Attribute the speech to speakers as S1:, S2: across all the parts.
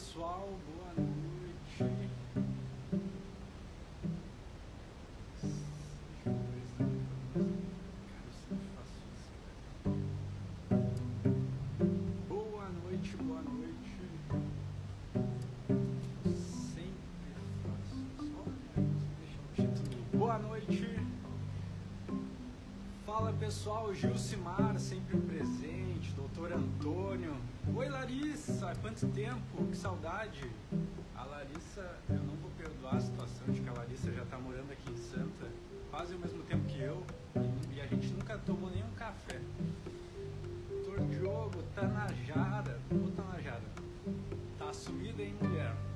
S1: pessoal, boa noite. Boa noite, boa noite. Sempre faço isso. Tudo. Boa noite. Fala pessoal, Gilcimar, sempre presente, doutor Antônio. Oi Larissa, quanto tempo, que saudade. A Larissa, eu não vou perdoar a situação de que a Larissa já está morando aqui em Santa, quase ao mesmo tempo que eu, e, a gente nunca tomou nenhum café. Doutor Diogo, Tanajara, ô Tanajara, tá sumida hein mulher?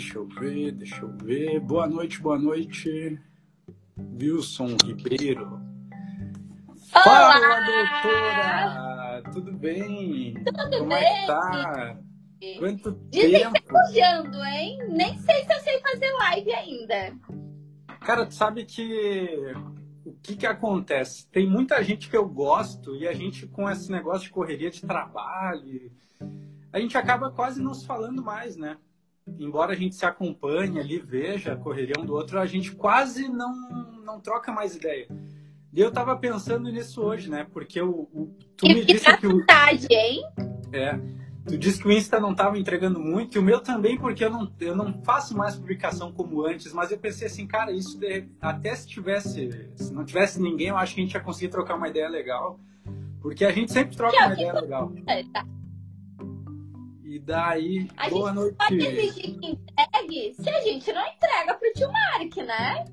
S1: Deixa eu ver, deixa eu ver. Boa noite, boa noite. Wilson Ribeiro.
S2: Olá!
S1: Fala, doutora! Tudo bem?
S2: Tudo
S1: Como é que tá? Quanto
S2: Dizem
S1: tempo?
S2: Elogiando, hein? Nem sei se eu sei fazer live ainda.
S1: Cara, tu sabe que o que que acontece? Tem muita gente que eu gosto e a gente com esse negócio de correria de trabalho, a gente acaba quase não se falando mais, né? Embora a gente se acompanhe ali, veja a correria um do outro, a gente quase não, não troca mais ideia. E eu tava pensando nisso hoje, né? Porque o, o- tu me
S2: que
S1: disse que o,
S2: Tarde, hein?
S1: é, tu disse que o Insta não estava entregando muito, e o meu também, porque eu não, eu não faço mais publicação como antes, mas eu pensei assim, cara, isso de- até se tivesse, se não tivesse ninguém, eu acho que a gente ia conseguir trocar uma ideia legal, porque a gente sempre troca
S2: Que é
S1: uma ideia legal.
S2: Tá.
S1: Daí,
S2: A
S1: boa
S2: gente pode
S1: noite.
S2: exigir que entregue se a gente não entrega pro tio Mark, né?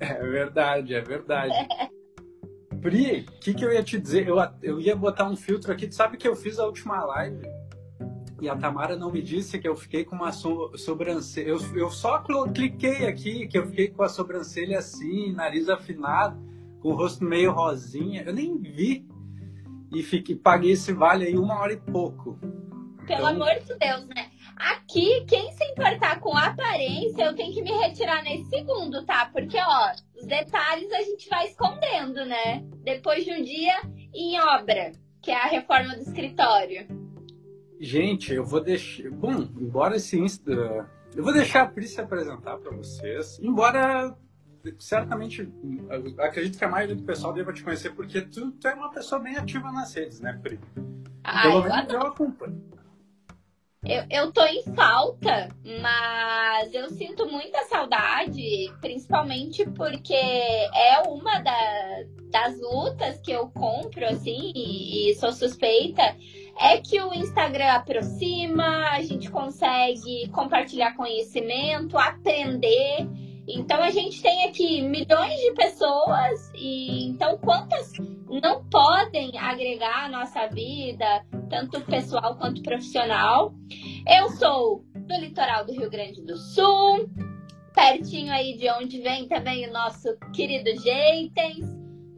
S1: É verdade, é verdade. Pri, o que, que eu ia te dizer? Eu, eu ia botar um filtro aqui. Tu sabe que eu fiz a última live e a Tamara não me disse que eu fiquei com uma so, sobrancelha. Eu, eu só cliquei aqui que eu fiquei com a sobrancelha assim, nariz afinado, com o rosto meio rosinha. Eu nem vi. E fiquei, paguei esse vale aí uma hora e pouco.
S2: Pelo
S1: Então-
S2: amor de Deus, né? Aqui, quem se importar com a aparência, eu tenho que me retirar nesse segundo, tá? Porque, ó, os detalhes a gente vai escondendo, né? Depois de um dia em obra, que é a reforma do escritório.
S1: Gente, eu vou deixar. Bom, embora esse Insta. Eu vou deixar a Pri se apresentar para vocês. Embora, certamente, acredito que a maioria do pessoal deva te conhecer, porque tu, tu é uma pessoa bem ativa nas redes, né, Pri?
S2: Ah,
S1: Pelo menos eu acompanho.
S2: Eu, eu tô em falta, mas eu sinto muita saudade, principalmente porque é uma da- das lutas que eu compro, assim, e, e sou suspeita, é que o Instagram aproxima, a gente consegue compartilhar conhecimento, aprender. Então a gente tem aqui milhões de pessoas, e então quantas não podem agregar a nossa vida, tanto pessoal quanto profissional. Eu sou do litoral do Rio Grande do Sul, pertinho aí de onde vem também o nosso querido Jeitens.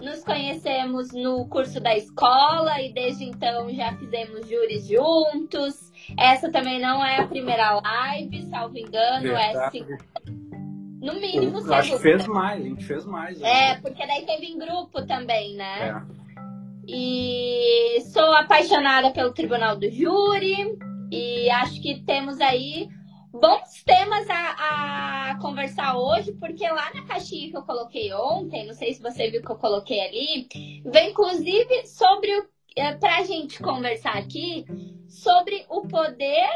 S2: nos conhecemos no curso da escola e desde então já fizemos júris juntos. Essa também não é a primeira live, salvo engano, é
S1: Verdade.
S2: é no mínimo
S1: Eu acho que fez mais, a gente fez mais.
S2: É, porque daí teve em grupo também, né?
S1: É.
S2: E sou apaixonada pelo Tribunal do Júri e acho que temos aí bons temas a, a, conversar hoje, porque lá na caixinha que eu coloquei ontem, não sei se você viu que eu coloquei ali, vem inclusive sobre o é, para a gente conversar aqui sobre o poder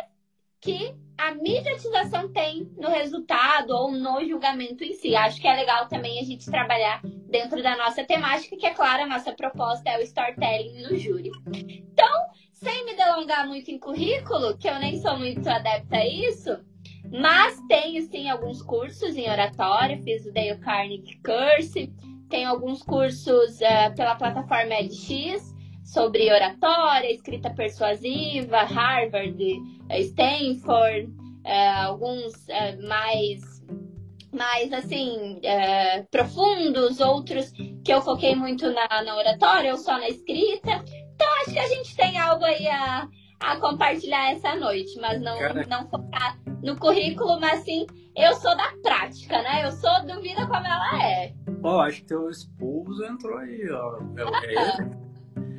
S2: que a mediatização tem no resultado ou no julgamento em si. Acho que é legal também a gente trabalhar dentro da nossa temática, que é claro, a nossa proposta é o storytelling no júri. Então, sem me delongar muito em currículo, que eu nem sou muito adepta a isso, mas tenho sim alguns cursos em oratória, fiz o Dale Carnegie Curse, tenho alguns cursos uh, pela plataforma LX sobre oratória, escrita persuasiva, Harvard, Stanford, uh, alguns uh, mais mais assim uh, profundos, outros que eu foquei muito na, na oratória ou só na escrita. Então acho que a gente tem algo aí a, a compartilhar essa noite, mas não, não focar no currículo, mas sim, eu sou da prática, né? Eu sou do vida como ela é.
S1: Ó, oh, acho que teu esposo entrou aí, ó. É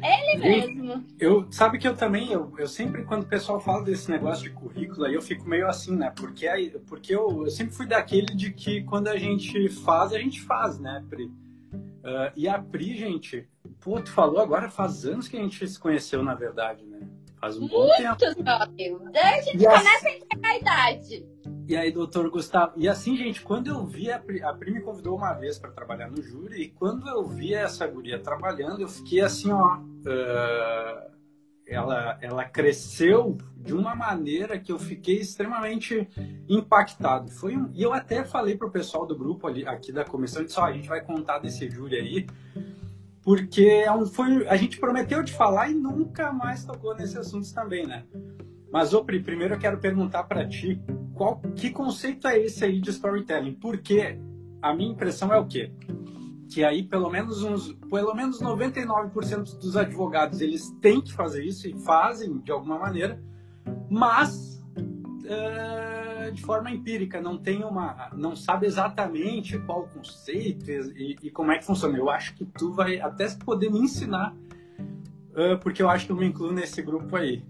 S1: ele?
S2: Mesmo.
S1: Eu, sabe que eu também, eu, eu sempre, quando o pessoal fala desse negócio de currículo, aí eu fico meio assim, né? Porque, aí, porque eu, eu sempre fui daquele de que quando a gente faz, a gente faz, né, Pri? Uh, e a Pri, gente, pô, tu falou agora, faz anos que a gente se conheceu, na verdade, né? Faz um bom tempo.
S2: Muitos, meu amigo. A gente e começa a entregar a idade.
S1: E aí, doutor Gustavo, e assim, gente, quando eu vi, a Pri, a Pri me convidou uma vez para trabalhar no júri, e quando eu vi essa guria trabalhando, eu fiquei assim, ó. Uh, ela, ela cresceu de uma maneira que eu fiquei extremamente impactado. Foi um, e eu até falei pro pessoal do grupo ali, aqui da comissão, disse, ó, a gente vai contar desse júri aí, porque é um, foi, a gente prometeu de falar e nunca mais tocou nesse assunto também, né? Mas, ô, Pri, primeiro eu quero perguntar para ti, qual, que conceito é esse aí de storytelling? Porque a minha impressão é o quê? Que aí pelo menos uns, pelo menos 99% dos advogados eles têm que fazer isso e fazem de alguma maneira, mas uh, de forma empírica, não tem uma, não sabe exatamente qual o conceito e, e, como é que funciona. Eu acho que tu vai até poder me ensinar, uh, porque eu acho que eu me incluo nesse grupo aí.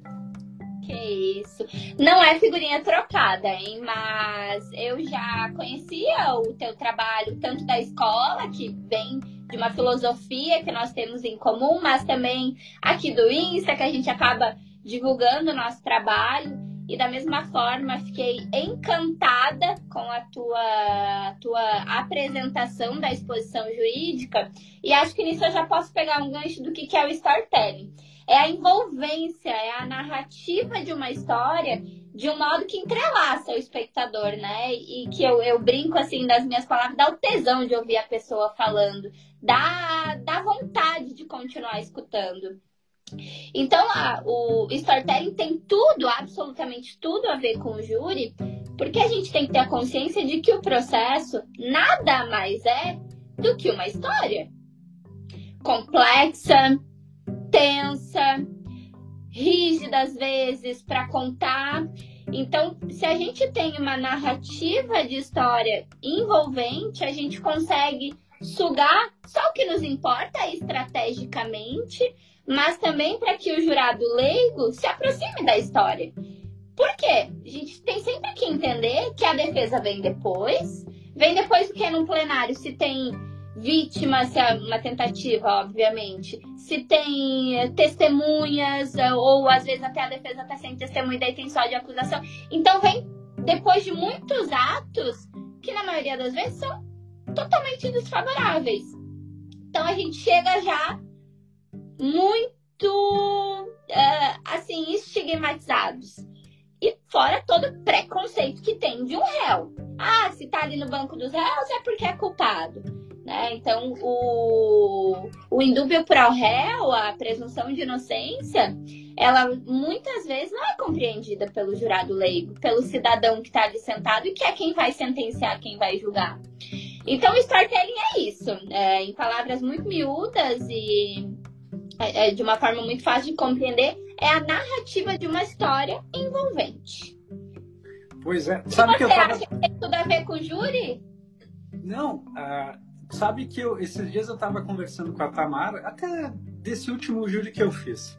S2: Que isso. Não é figurinha trocada, hein? Mas eu já conhecia o teu trabalho, tanto da escola, que vem de uma filosofia que nós temos em comum, mas também aqui do Insta, que a gente acaba divulgando o nosso trabalho. E da mesma forma, fiquei encantada com a tua, tua apresentação da exposição jurídica. E acho que nisso eu já posso pegar um gancho do que, que é o storytelling. É a envolvência, é a narrativa de uma história de um modo que entrelaça o espectador, né? E que eu, eu brinco assim das minhas palavras, dá o tesão de ouvir a pessoa falando, dá, dá vontade de continuar escutando. Então, a, o storytelling tem tudo, absolutamente tudo a ver com o júri, porque a gente tem que ter a consciência de que o processo nada mais é do que uma história complexa, tensa, rígida às vezes para contar. Então, se a gente tem uma narrativa de história envolvente, a gente consegue sugar só o que nos importa estrategicamente mas também para que o jurado leigo se aproxime da história. Por quê? A gente tem sempre que entender que a defesa vem depois, vem depois do que é num plenário, se tem vítima, se é uma tentativa, obviamente, se tem eh, testemunhas, eh, ou às vezes até a defesa está sem testemunha daí tem só de acusação. Então vem depois de muitos atos que na maioria das vezes são totalmente desfavoráveis. Então a gente chega já muito uh, assim estigmatizados. E fora todo preconceito que tem de um réu. Ah, se tá ali no banco dos réus é porque é culpado. Né? Então, o, o indúbio pro réu, a presunção de inocência, ela muitas vezes não é compreendida pelo jurado leigo, pelo cidadão que está ali sentado e que é quem vai sentenciar, quem vai julgar. Então, storytelling é isso. É, em palavras muito miúdas e é, é, de uma forma muito fácil de compreender, é a narrativa de uma história envolvente.
S1: Pois é. Sabe
S2: você
S1: que eu tava...
S2: acha que tem tudo a ver com o júri?
S1: Não, uh, sabe que eu, esses dias eu estava conversando com a Tamara, até desse último júri que eu fiz.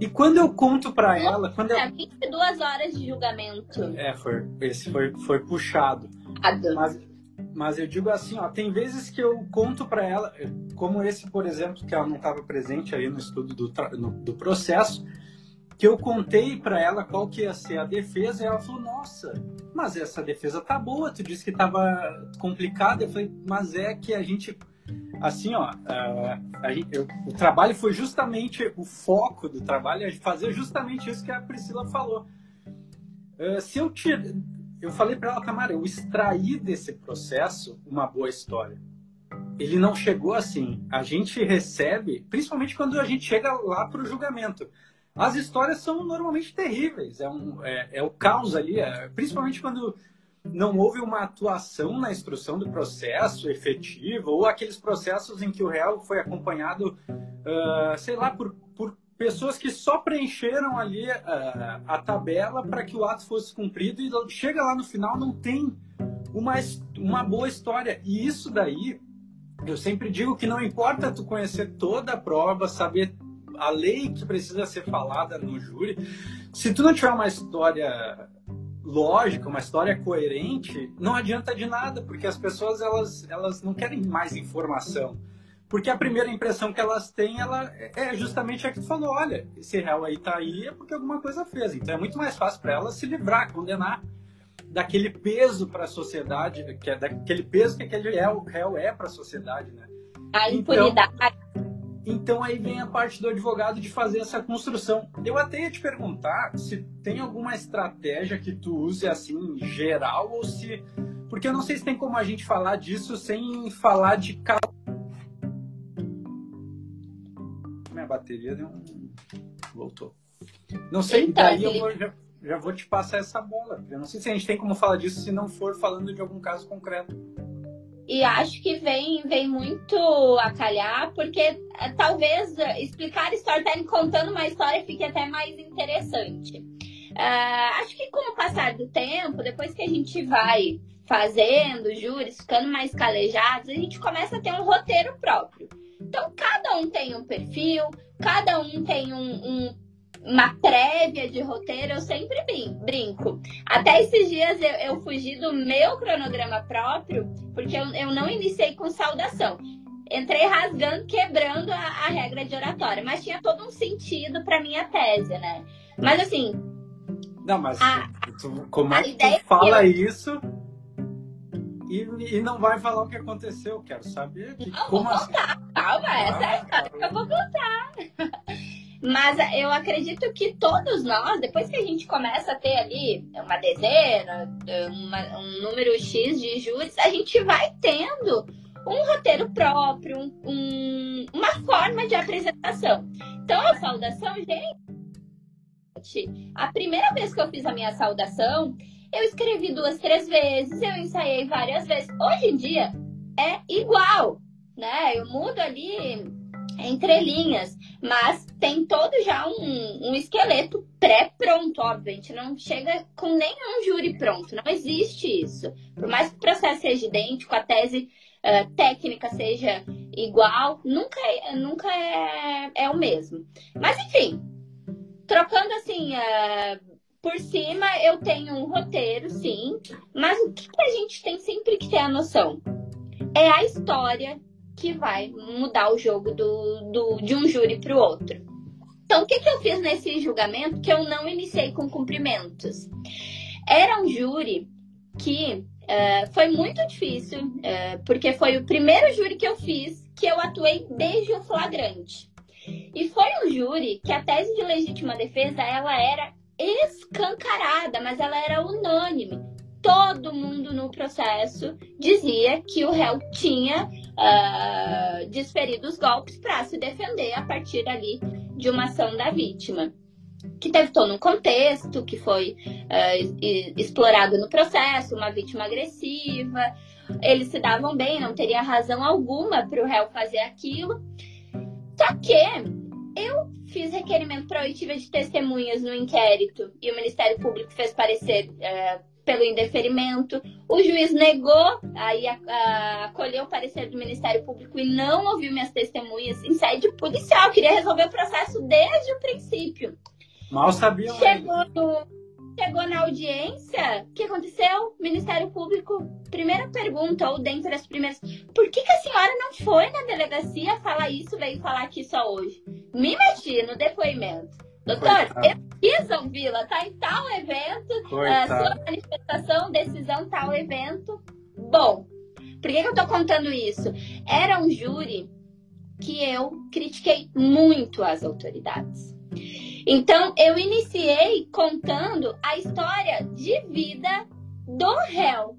S1: E quando eu conto para ela, quando eu...
S2: 22 horas de julgamento.
S1: É, foi, esse foi, foi puxado. Mas, mas eu digo assim, ó, tem vezes que eu conto para ela, como esse, por exemplo, que ela não estava presente aí no estudo do, do processo, que eu contei para ela qual que ia ser a defesa e ela falou, nossa, mas essa defesa tá boa, tu disse que tava complicada. Eu falei, mas é que a gente, assim, ó, a, gente, eu, o trabalho foi justamente, o foco do trabalho é fazer justamente isso que a Priscila falou. Uh, se eu tiro, eu falei para ela, Tamara, eu extraí desse processo uma boa história. Ele não chegou assim. A gente recebe, principalmente quando a gente chega lá para o julgamento. As histórias são normalmente terríveis, é, um, é, é o caos ali, é, principalmente quando não houve uma atuação na instrução do processo efetivo, ou aqueles processos em que o réu foi acompanhado, uh, sei lá, por, por pessoas que só preencheram ali uh, a tabela para que o ato fosse cumprido e chega lá no final não tem uma, uma boa história. E isso daí, eu sempre digo que não importa tu conhecer toda a prova, saber a lei que precisa ser falada no júri, se tu não tiver uma história lógica, uma história coerente, não adianta de nada, porque as pessoas elas, elas não querem mais informação. Porque a primeira impressão que elas têm ela é justamente a que tu falou, olha, esse réu aí tá aí é porque alguma coisa fez. Então é muito mais fácil para elas se livrar, condenar daquele peso para a sociedade, que é daquele peso que aquele réu, réu é para a sociedade, né?
S2: A impunidade. Então,
S1: então aí vem a parte do advogado de fazer essa construção. Eu até ia te perguntar se tem alguma estratégia que tu use assim geral ou se porque eu não sei se tem como a gente falar disso sem falar de minha bateria deu um... voltou. Não sei, então, daí eu vou, já, já vou te passar essa bola. Eu não sei se a gente tem como falar disso se não for falando de algum caso concreto.
S2: E acho que vem, vem muito a calhar, porque eh, talvez eh, explicar storytelling contando uma história fique até mais interessante. Uh, acho que com o passar do tempo, depois que a gente vai fazendo júris, ficando mais calejados, a gente começa a ter um roteiro próprio. Então, cada um tem um perfil, cada um tem um, um uma prévia de roteiro, eu sempre brinco. Até esses dias eu, eu fugi do meu cronograma próprio, porque eu, eu não iniciei com saudação. Entrei rasgando, quebrando a, a regra de oratória, mas tinha todo um sentido para minha tese, né? Mas assim.
S1: Não, mas a, tu, como é que tu fala eu... isso e, e, não vai falar o que aconteceu? Quero saber. Que,
S2: não, como vou assim? contar. Assim? Calma, essa é a história que eu vou contar. Mas eu acredito que todos nós, depois que a gente começa a ter ali uma dezena, uma, um número X de júris, a gente vai tendo um roteiro próprio, um, uma forma de apresentação. Então, a saudação, gente, a primeira vez que eu fiz a minha saudação, eu escrevi duas, três vezes, eu ensaiei várias vezes. Hoje em dia é igual, né? Eu mudo ali entre linhas, mas tem todo já um, um esqueleto pré-pronto, óbvio. A gente não chega com nenhum júri pronto, não existe isso. Por mais que o processo seja idêntico, a tese uh, técnica seja igual, nunca, é, nunca é, é o mesmo. Mas enfim, trocando assim. Uh, por cima eu tenho um roteiro, sim, mas o que a gente tem sempre que ter a noção? É a história que vai mudar o jogo do, do, de um júri para o outro. Então, o que, que eu fiz nesse julgamento que eu não iniciei com cumprimentos? Era um júri que uh, foi muito difícil, uh, porque foi o primeiro júri que eu fiz que eu atuei desde o flagrante. E foi um júri que a tese de legítima defesa ela era escancarada, mas ela era unânime todo mundo no processo dizia que o réu tinha uh, desferido os golpes para se defender a partir ali de uma ação da vítima. Que teve todo um contexto, que foi uh, explorado no processo, uma vítima agressiva, eles se davam bem, não teria razão alguma para o réu fazer aquilo. Só que eu fiz requerimento para oitiva de testemunhas no inquérito e o Ministério Público fez parecer é, pelo indeferimento. O juiz negou, aí acolheu o parecer do Ministério Público e não ouviu minhas testemunhas em sede policial. Queria resolver o processo desde o princípio.
S1: Mal sabia.
S2: Chegou no, chegou na audiência, o que aconteceu? Ministério Público, primeira pergunta, ou dentre as primeiras, por que, que a senhora não foi na delegacia falar isso, veio falar aqui só hoje? Me meti no depoimento. Doutor, eu quis ouvi-la, tá em tal evento, uh, sua manifestação, decisão, tal evento. Bom, por que, que eu tô contando isso? Era um júri que eu critiquei muito as autoridades. Então, eu iniciei contando a história de vida do réu.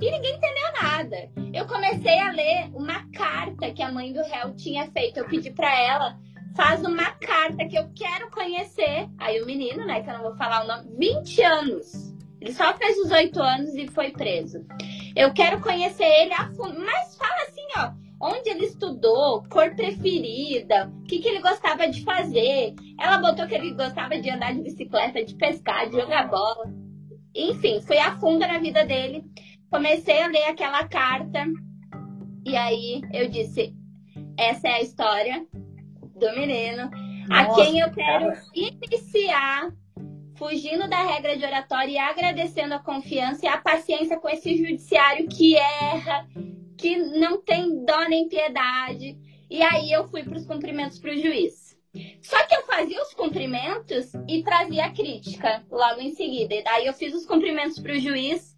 S2: E ninguém entendeu nada. Eu comecei a ler uma carta que a mãe do réu tinha feito. Eu pedi para ela, faz uma carta que eu quero conhecer. Aí o menino, né, que eu não vou falar o nome, 20 anos. Ele só fez os 8 anos e foi preso. Eu quero conhecer ele a fundo. Mas fala assim, ó, onde ele estudou, cor preferida, o que, que ele gostava de fazer. Ela botou que ele gostava de andar de bicicleta, de pescar, de jogar bola. Enfim, fui a fundo na vida dele. Comecei a ler aquela carta. E aí eu disse: essa é a história do menino Nossa, a quem eu quero cara. iniciar fugindo da regra de oratória e agradecendo a confiança e a paciência com esse judiciário que erra, que não tem dó nem piedade. E aí eu fui para os cumprimentos para o juiz. Só que eu fazia os cumprimentos e trazia a crítica logo em seguida. E daí eu fiz os cumprimentos para o juiz.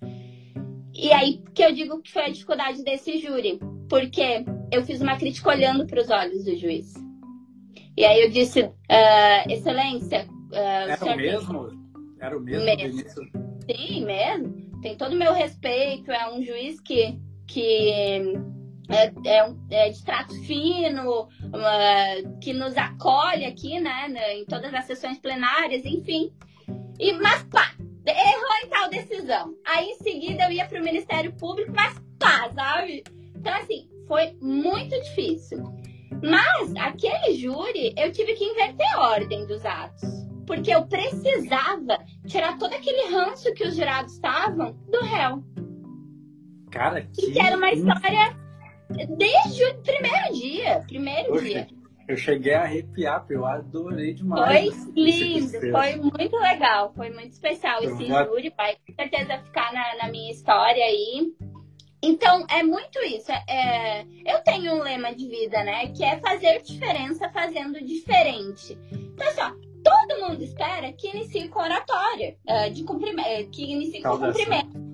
S2: E aí que eu digo que foi a dificuldade desse júri. Porque eu fiz uma crítica olhando para os olhos do juiz. E aí eu disse, uh, Excelência. Uh,
S1: Era o, o mesmo? Era o mesmo, mesmo.
S2: Sim, mesmo. Tem todo o meu respeito. É um juiz que que é, é, é, de trato fino, que nos acolhe aqui, né, em todas as sessões plenárias, enfim. E, mas pá, errou em tal decisão. Aí em seguida eu ia para o Ministério Público, mas pá, sabe? Então, assim, foi muito difícil. Mas aquele júri, eu tive que inverter a ordem dos atos. Porque eu precisava tirar todo aquele ranço que os jurados estavam do réu.
S1: Cara, que...
S2: que era uma história desde o primeiro dia. Primeiro Poxa, dia.
S1: Eu cheguei a arrepiar, eu adorei demais.
S2: Foi lindo, foi muito legal, foi muito especial eu esse vou... júri, vai com certeza ficar na, na, minha história aí. Então, é muito isso. É, é, eu tenho um lema de vida, né? Que é fazer diferença fazendo diferente. Então, assim, ó, todo mundo espera que inicie com oratória, uh, de cumprimento, que inicie com cumprimento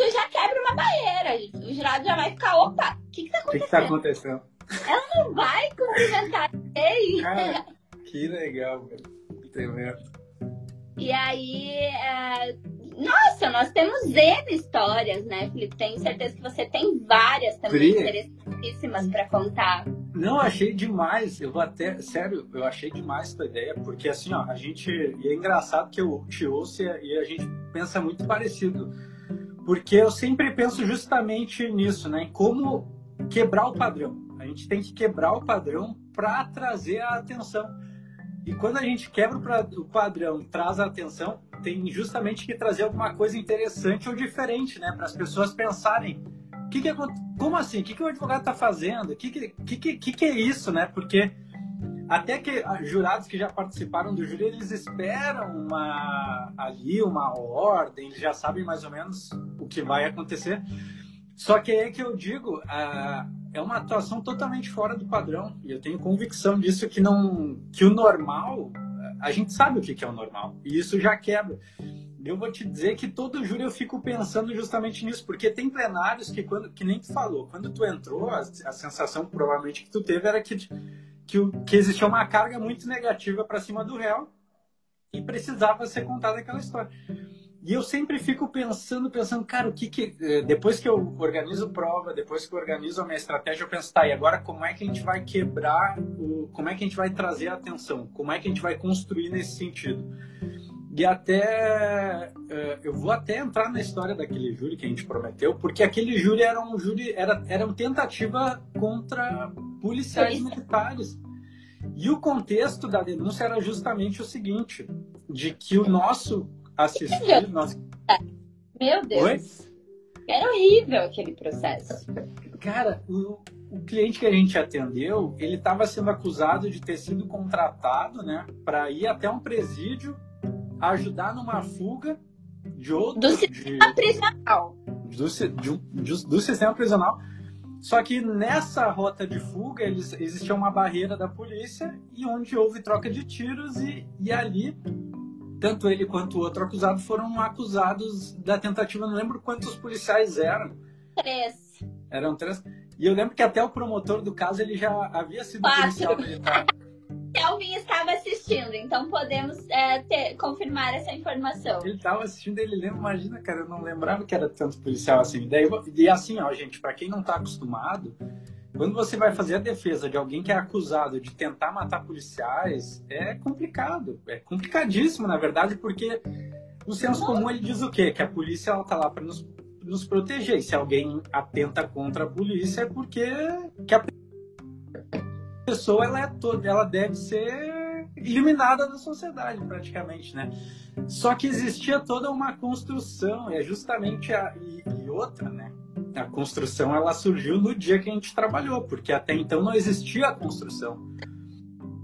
S2: tu já quebra uma barreira. O jurado já vai ficar, opa, o que, que tá acontecendo? O que, que tá acontecendo? Ela não vai cumprimentar ninguém.
S1: Cara, que legal, velho.
S2: E aí, é... nossa, nós temos N histórias, né, Felipe? Tenho certeza que você tem várias também interessantíssimas para contar.
S1: Não, achei demais. Eu vou até, sério, eu achei demais tua ideia, porque assim, ó, a gente. E é engraçado que eu te ouço e a gente pensa muito parecido porque eu sempre penso justamente nisso, né? Em como quebrar o padrão. A gente tem que quebrar o padrão para trazer a atenção. E quando a gente quebra o padrão, traz a atenção, tem justamente que trazer alguma coisa interessante ou diferente, né? Para as pessoas pensarem, que que, como assim? O que, que o advogado está fazendo? O que que, que, que, que é isso, né? Porque até que jurados que já participaram do júri, eles esperam uma, ali uma ordem, eles já sabem mais ou menos o que vai acontecer. Só que é que eu digo, é uma atuação totalmente fora do padrão. E eu tenho convicção disso que não que o normal, a gente sabe o que é o normal. E isso já quebra. Eu vou te dizer que todo júri eu fico pensando justamente nisso, porque tem plenários que quando que nem tu falou, quando tu entrou, a, a sensação provavelmente que tu teve era que que, que existia uma carga muito negativa para cima do réu e precisava ser contada aquela história. E eu sempre fico pensando, pensando, cara, o que que. Eh, depois que eu organizo prova, depois que eu organizo a minha estratégia, eu penso, tá, e agora como é que a gente vai quebrar, o, como é que a gente vai trazer a atenção? Como é que a gente vai construir nesse sentido? E até eh, eu vou até entrar na história daquele júri que a gente prometeu, porque aquele júri era um júri era, era uma tentativa contra policiais Polícia. militares. E o contexto da denúncia era justamente o seguinte, de que o nosso assistente, nós...
S2: Meu Deus. Oi? Era horrível aquele processo.
S1: Cara, o, o cliente que a gente atendeu, ele estava sendo acusado de ter sido contratado, né, para ir até um presídio ajudar numa fuga de outro.
S2: Do sistema de, prisional.
S1: Do, de, do, sistema prisional. Só que nessa rota de fuga eles, existia uma barreira da polícia e onde houve troca de tiros e, e ali tanto ele quanto o outro acusado foram acusados da tentativa. Não lembro quantos policiais eram.
S2: Três.
S1: Eram três. E eu lembro que até o promotor do caso ele já havia sido
S2: Quatro. policial militar. Kelvin estava assistindo, então podemos é, ter, confirmar essa informação.
S1: Ele estava assistindo, ele lembra, imagina, cara, eu não lembrava que era tanto policial assim. Daí, e assim, ó, gente, para quem não está acostumado, quando você vai fazer a defesa de alguém que é acusado de tentar matar policiais, é complicado, é complicadíssimo, na verdade, porque o senso comum ele diz o quê? Que a polícia ela tá lá para nos, nos proteger. E se alguém atenta contra a polícia é porque que a pessoa ela é toda, ela deve ser eliminada da sociedade praticamente, né? Só que existia toda uma construção, é justamente a e, e outra, né? A construção ela surgiu no dia que a gente trabalhou, porque até então não existia a construção.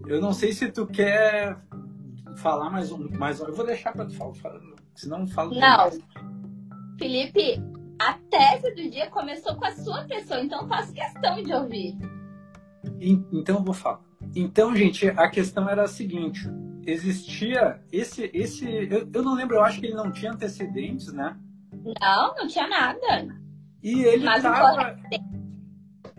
S1: Eu não sei se tu quer falar mais um, mais um. Eu vou deixar para tu falar, senão não falo.
S2: Não. Felipe, a tese do dia começou com a sua pessoa, então faço questão de ouvir.
S1: Então eu vou falar. Então, gente, a questão era a seguinte: existia esse. esse eu, eu não lembro, eu acho que ele não tinha antecedentes, né?
S2: Não, não tinha nada.
S1: E ele estava.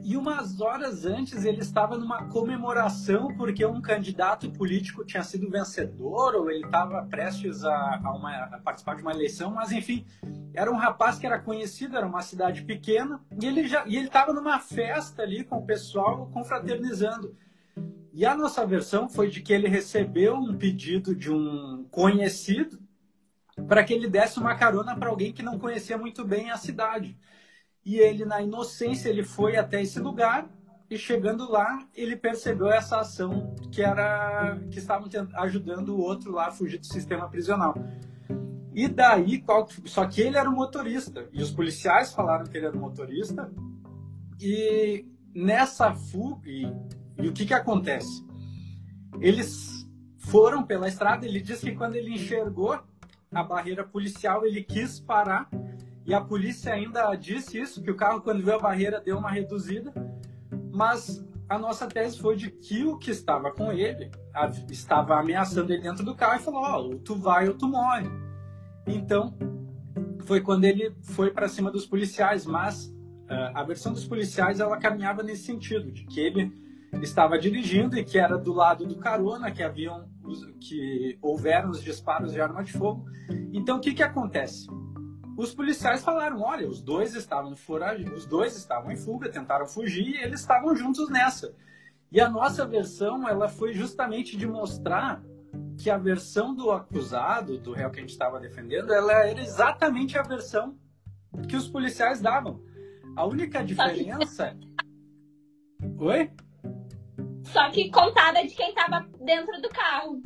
S1: E umas horas antes ele estava numa comemoração porque um candidato político tinha sido vencedor ou ele estava prestes a, a, uma, a, participar de uma eleição, mas enfim, era um rapaz que era conhecido, era uma cidade pequena e ele já e ele estava numa festa ali com o pessoal confraternizando. E a nossa versão foi de que ele recebeu um pedido de um conhecido para que ele desse uma carona para alguém que não conhecia muito bem a cidade. E ele, na inocência, ele foi até esse lugar e chegando lá, ele percebeu essa ação que era que estavam ajudando o outro lá a fugir do sistema prisional. E daí, qual, só que ele era o motorista e os policiais falaram que ele era o motorista. E nessa fuga, e, e o que que acontece? Eles foram pela estrada. Ele disse que quando ele enxergou a barreira policial, ele quis parar e a polícia ainda disse isso, que o carro, quando viu a barreira, deu uma reduzida. Mas a nossa tese foi de que o que estava com ele a, estava ameaçando ele dentro do carro e falou: Ó, oh, tu vai ou tu morre. Então, foi quando ele foi para cima dos policiais. Mas uh, a versão dos policiais ela caminhava nesse sentido, de que ele estava dirigindo e que era do lado do carona que haviam que houveram os disparos de arma de fogo. Então, o que que acontece? Os policiais falaram: olha, os dois estavam foragidos, os dois estavam em fuga, tentaram fugir e eles estavam juntos nessa. E a nossa versão, ela foi justamente de mostrar que a versão do acusado, do réu que a gente estava defendendo, ela era exatamente a versão que os policiais davam. A única diferença. Oi?
S2: Só que contada de quem estava dentro do carro.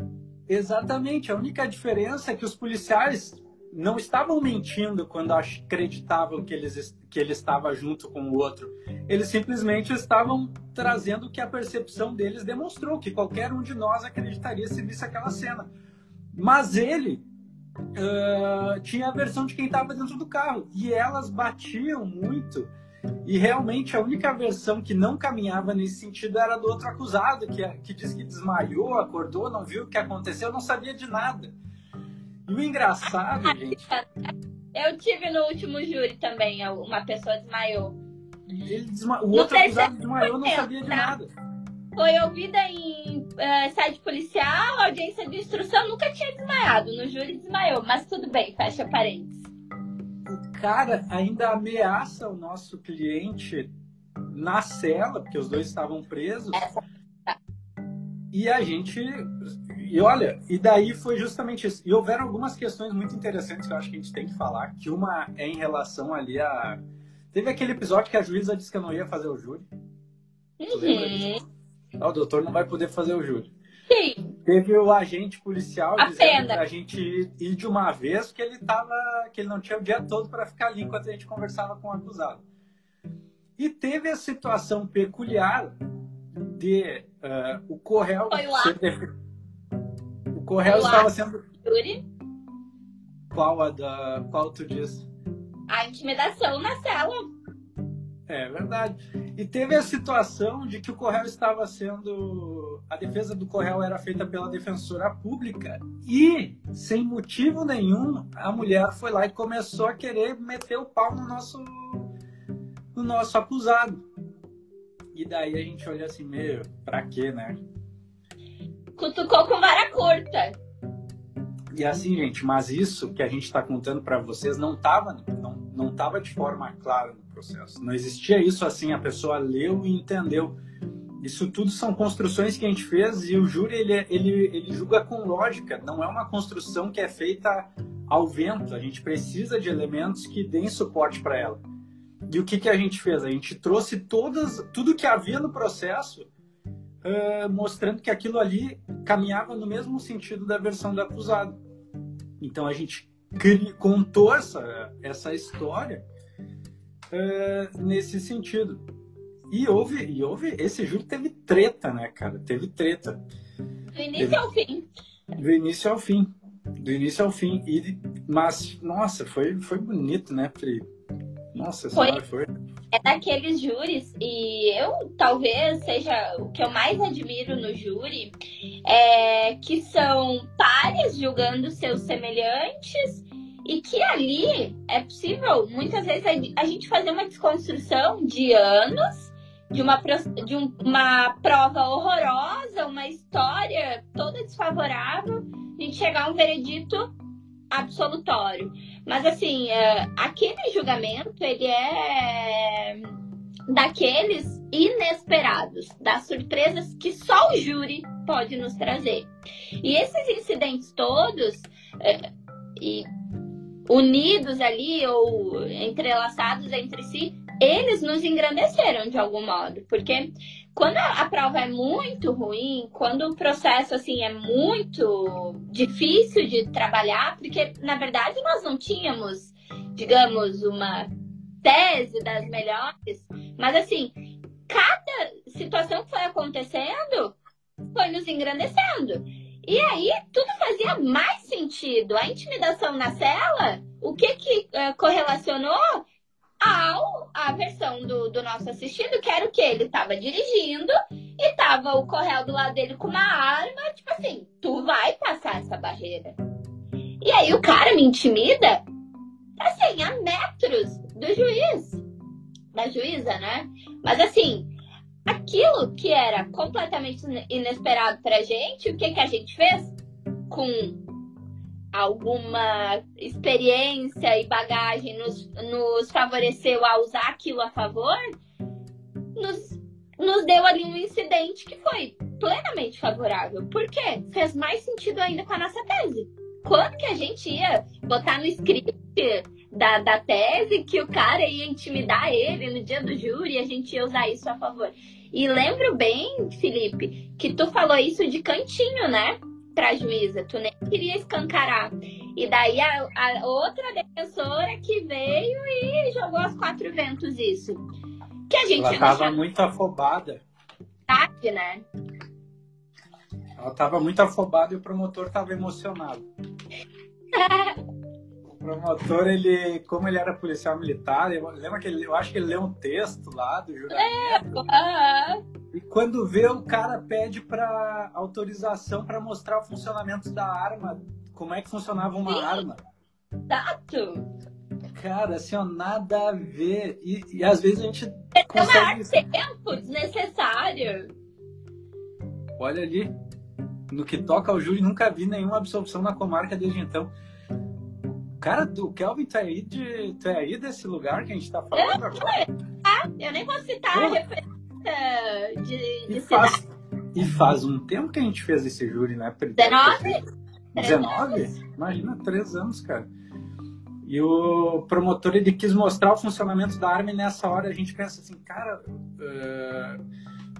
S1: Exatamente. A única diferença é que os policiais não estavam mentindo quando acreditavam que, eles, que ele estava junto com o outro. Eles simplesmente estavam trazendo o que a percepção deles demonstrou, que qualquer um de nós acreditaria se visse aquela cena. Mas ele uh, tinha a versão de quem estava dentro do carro. E elas batiam muito. E realmente a única versão que não caminhava nesse sentido era do outro acusado, que, que disse que desmaiou, acordou, não viu o que aconteceu, não sabia de nada. E o engraçado, gente.
S2: Eu tive no último júri também, uma pessoa desmaiou.
S1: Ele desma... O outro acusado desmaiou, não sabia de nada.
S2: Foi ouvida em uh, sede policial, audiência de instrução, nunca tinha desmaiado. No júri desmaiou, mas tudo bem, fecha parênteses.
S1: O cara ainda ameaça o nosso cliente na cela, porque os dois estavam presos. Essa... E a gente E olha, e daí foi justamente isso. E houveram algumas questões muito interessantes que eu acho que a gente tem que falar, que uma é em relação ali a... Teve aquele episódio que a juíza disse que eu não ia fazer o júri.
S2: Uhum.
S1: Ah, o doutor não vai poder fazer o júri.
S2: Sim.
S1: Teve o agente policial
S2: A
S1: dizendo
S2: pena.
S1: pra gente ir de uma vez, porque ele tava. que ele não tinha o dia todo para ficar ali enquanto a gente conversava com o acusado. E teve a situação peculiar de ah, o Correio.
S2: Foi lá.
S1: ser defe- Correio estava sendo. Qual a da. Qual tu diz?
S2: a intimidação na cela.
S1: É verdade. E teve a situação de que o Correio estava sendo. A defesa do Correio era feita pela defensora pública e, sem motivo nenhum, a mulher foi lá e começou a querer meter o pau no nosso, no nosso acusado. E daí a gente olha assim, meu, pra quê, né?
S2: Cutucou com vara curta.
S1: E assim, gente, mas isso que a gente está contando para vocês não estava não, não tava de forma clara no processo. Não existia isso assim, a pessoa leu e entendeu. Isso tudo são construções que a gente fez e o júri ele, ele, ele julga com lógica. Não é uma construção que é feita ao vento. A gente precisa de elementos que deem suporte para ela. E o que, que a gente fez? A gente trouxe todas, tudo que havia no processo, eh, mostrando que aquilo ali caminhava no mesmo sentido da versão do acusado. Então a gente contou essa, história eh, nesse sentido. E houve, e houve, esse júri teve treta, né, cara? Teve treta.
S2: Do início ao fim.
S1: Do início ao fim. Do início ao fim. E, mas, nossa, foi, foi bonito, né, Pri? Nossa
S2: Foi.
S1: senhora, foi.
S2: É daqueles júris, e eu talvez seja o que eu mais admiro no júri, é que são pares julgando seus semelhantes e que ali é possível, muitas vezes, a- gente fazer uma desconstrução de anos, de uma, de um- uma prova horrorosa, uma história toda desfavorável, a gente chegar a um veredito absolutório. Mas assim, é, aquele julgamento, ele é daqueles inesperados, das surpresas que só o júri pode nos trazer. E esses incidentes todos, é, e unidos ali ou entrelaçados entre si, eles nos engrandeceram de algum modo, porque quando a, prova é muito ruim, quando o processo assim é muito difícil de trabalhar, porque na verdade nós não tínhamos, digamos, uma tese das melhores, mas assim, cada situação que foi acontecendo foi nos engrandecendo. E aí tudo fazia mais sentido. A intimidação na cela, o que que eh, correlacionou ao a versão do, do nosso assistido, que era o que ele estava dirigindo e tava o Correio do lado dele com uma arma, tipo assim, tu vai passar essa barreira. E aí o cara me intimida, assim, a metros do juiz, da juíza, né? Mas assim, aquilo que era completamente inesperado pra gente, o que que a gente fez? Com alguma experiência e bagagem nos, nos favoreceu a usar aquilo a favor, nos, nos deu ali um incidente que foi plenamente favorável. Por quê? Fez mais sentido ainda com a nossa tese. Quando que a gente ia botar no script da, da tese que o cara ia intimidar ele no dia do júri e a gente ia usar isso a favor? E lembro bem, Felipe, que tu falou isso de cantinho, né? Pra juíza, tu nem queria escancarar. E daí a, a outra defensora que veio e jogou aos quatro ventos isso. Que a gente
S1: Ela
S2: deixar
S1: muito afobada.
S2: tarde, né?
S1: Ela estava muito afobada e o promotor estava emocionado. O promotor, ele, como ele era policial militar, eu, lembra que ele, eu acho que ele leu um texto lá do juramento.
S2: Ah,
S1: E quando vê, o cara pede para autorização para mostrar o funcionamento da arma. Como é que funcionava uma
S2: Sim.
S1: arma.
S2: exato.
S1: Cara, assim, ó, nada a ver. E, e às vezes a gente
S2: É
S1: consegue.
S2: Tempo desnecessário.
S1: Olha ali. No que toca ao júri, nunca vi nenhuma absolução na comarca desde então. Cara, do Kelvin, tu é aí, de, tu é aí desse lugar que a gente tá falando agora?
S2: Eu nem vou citar a referência de, de
S1: E
S2: cidade.
S1: faz, E faz um tempo que a gente fez esse júri, né?
S2: 19?
S1: 19? Imagina, três anos, cara. E o promotor ele quis mostrar o funcionamento da arma e nessa hora a gente pensa assim, cara, uh,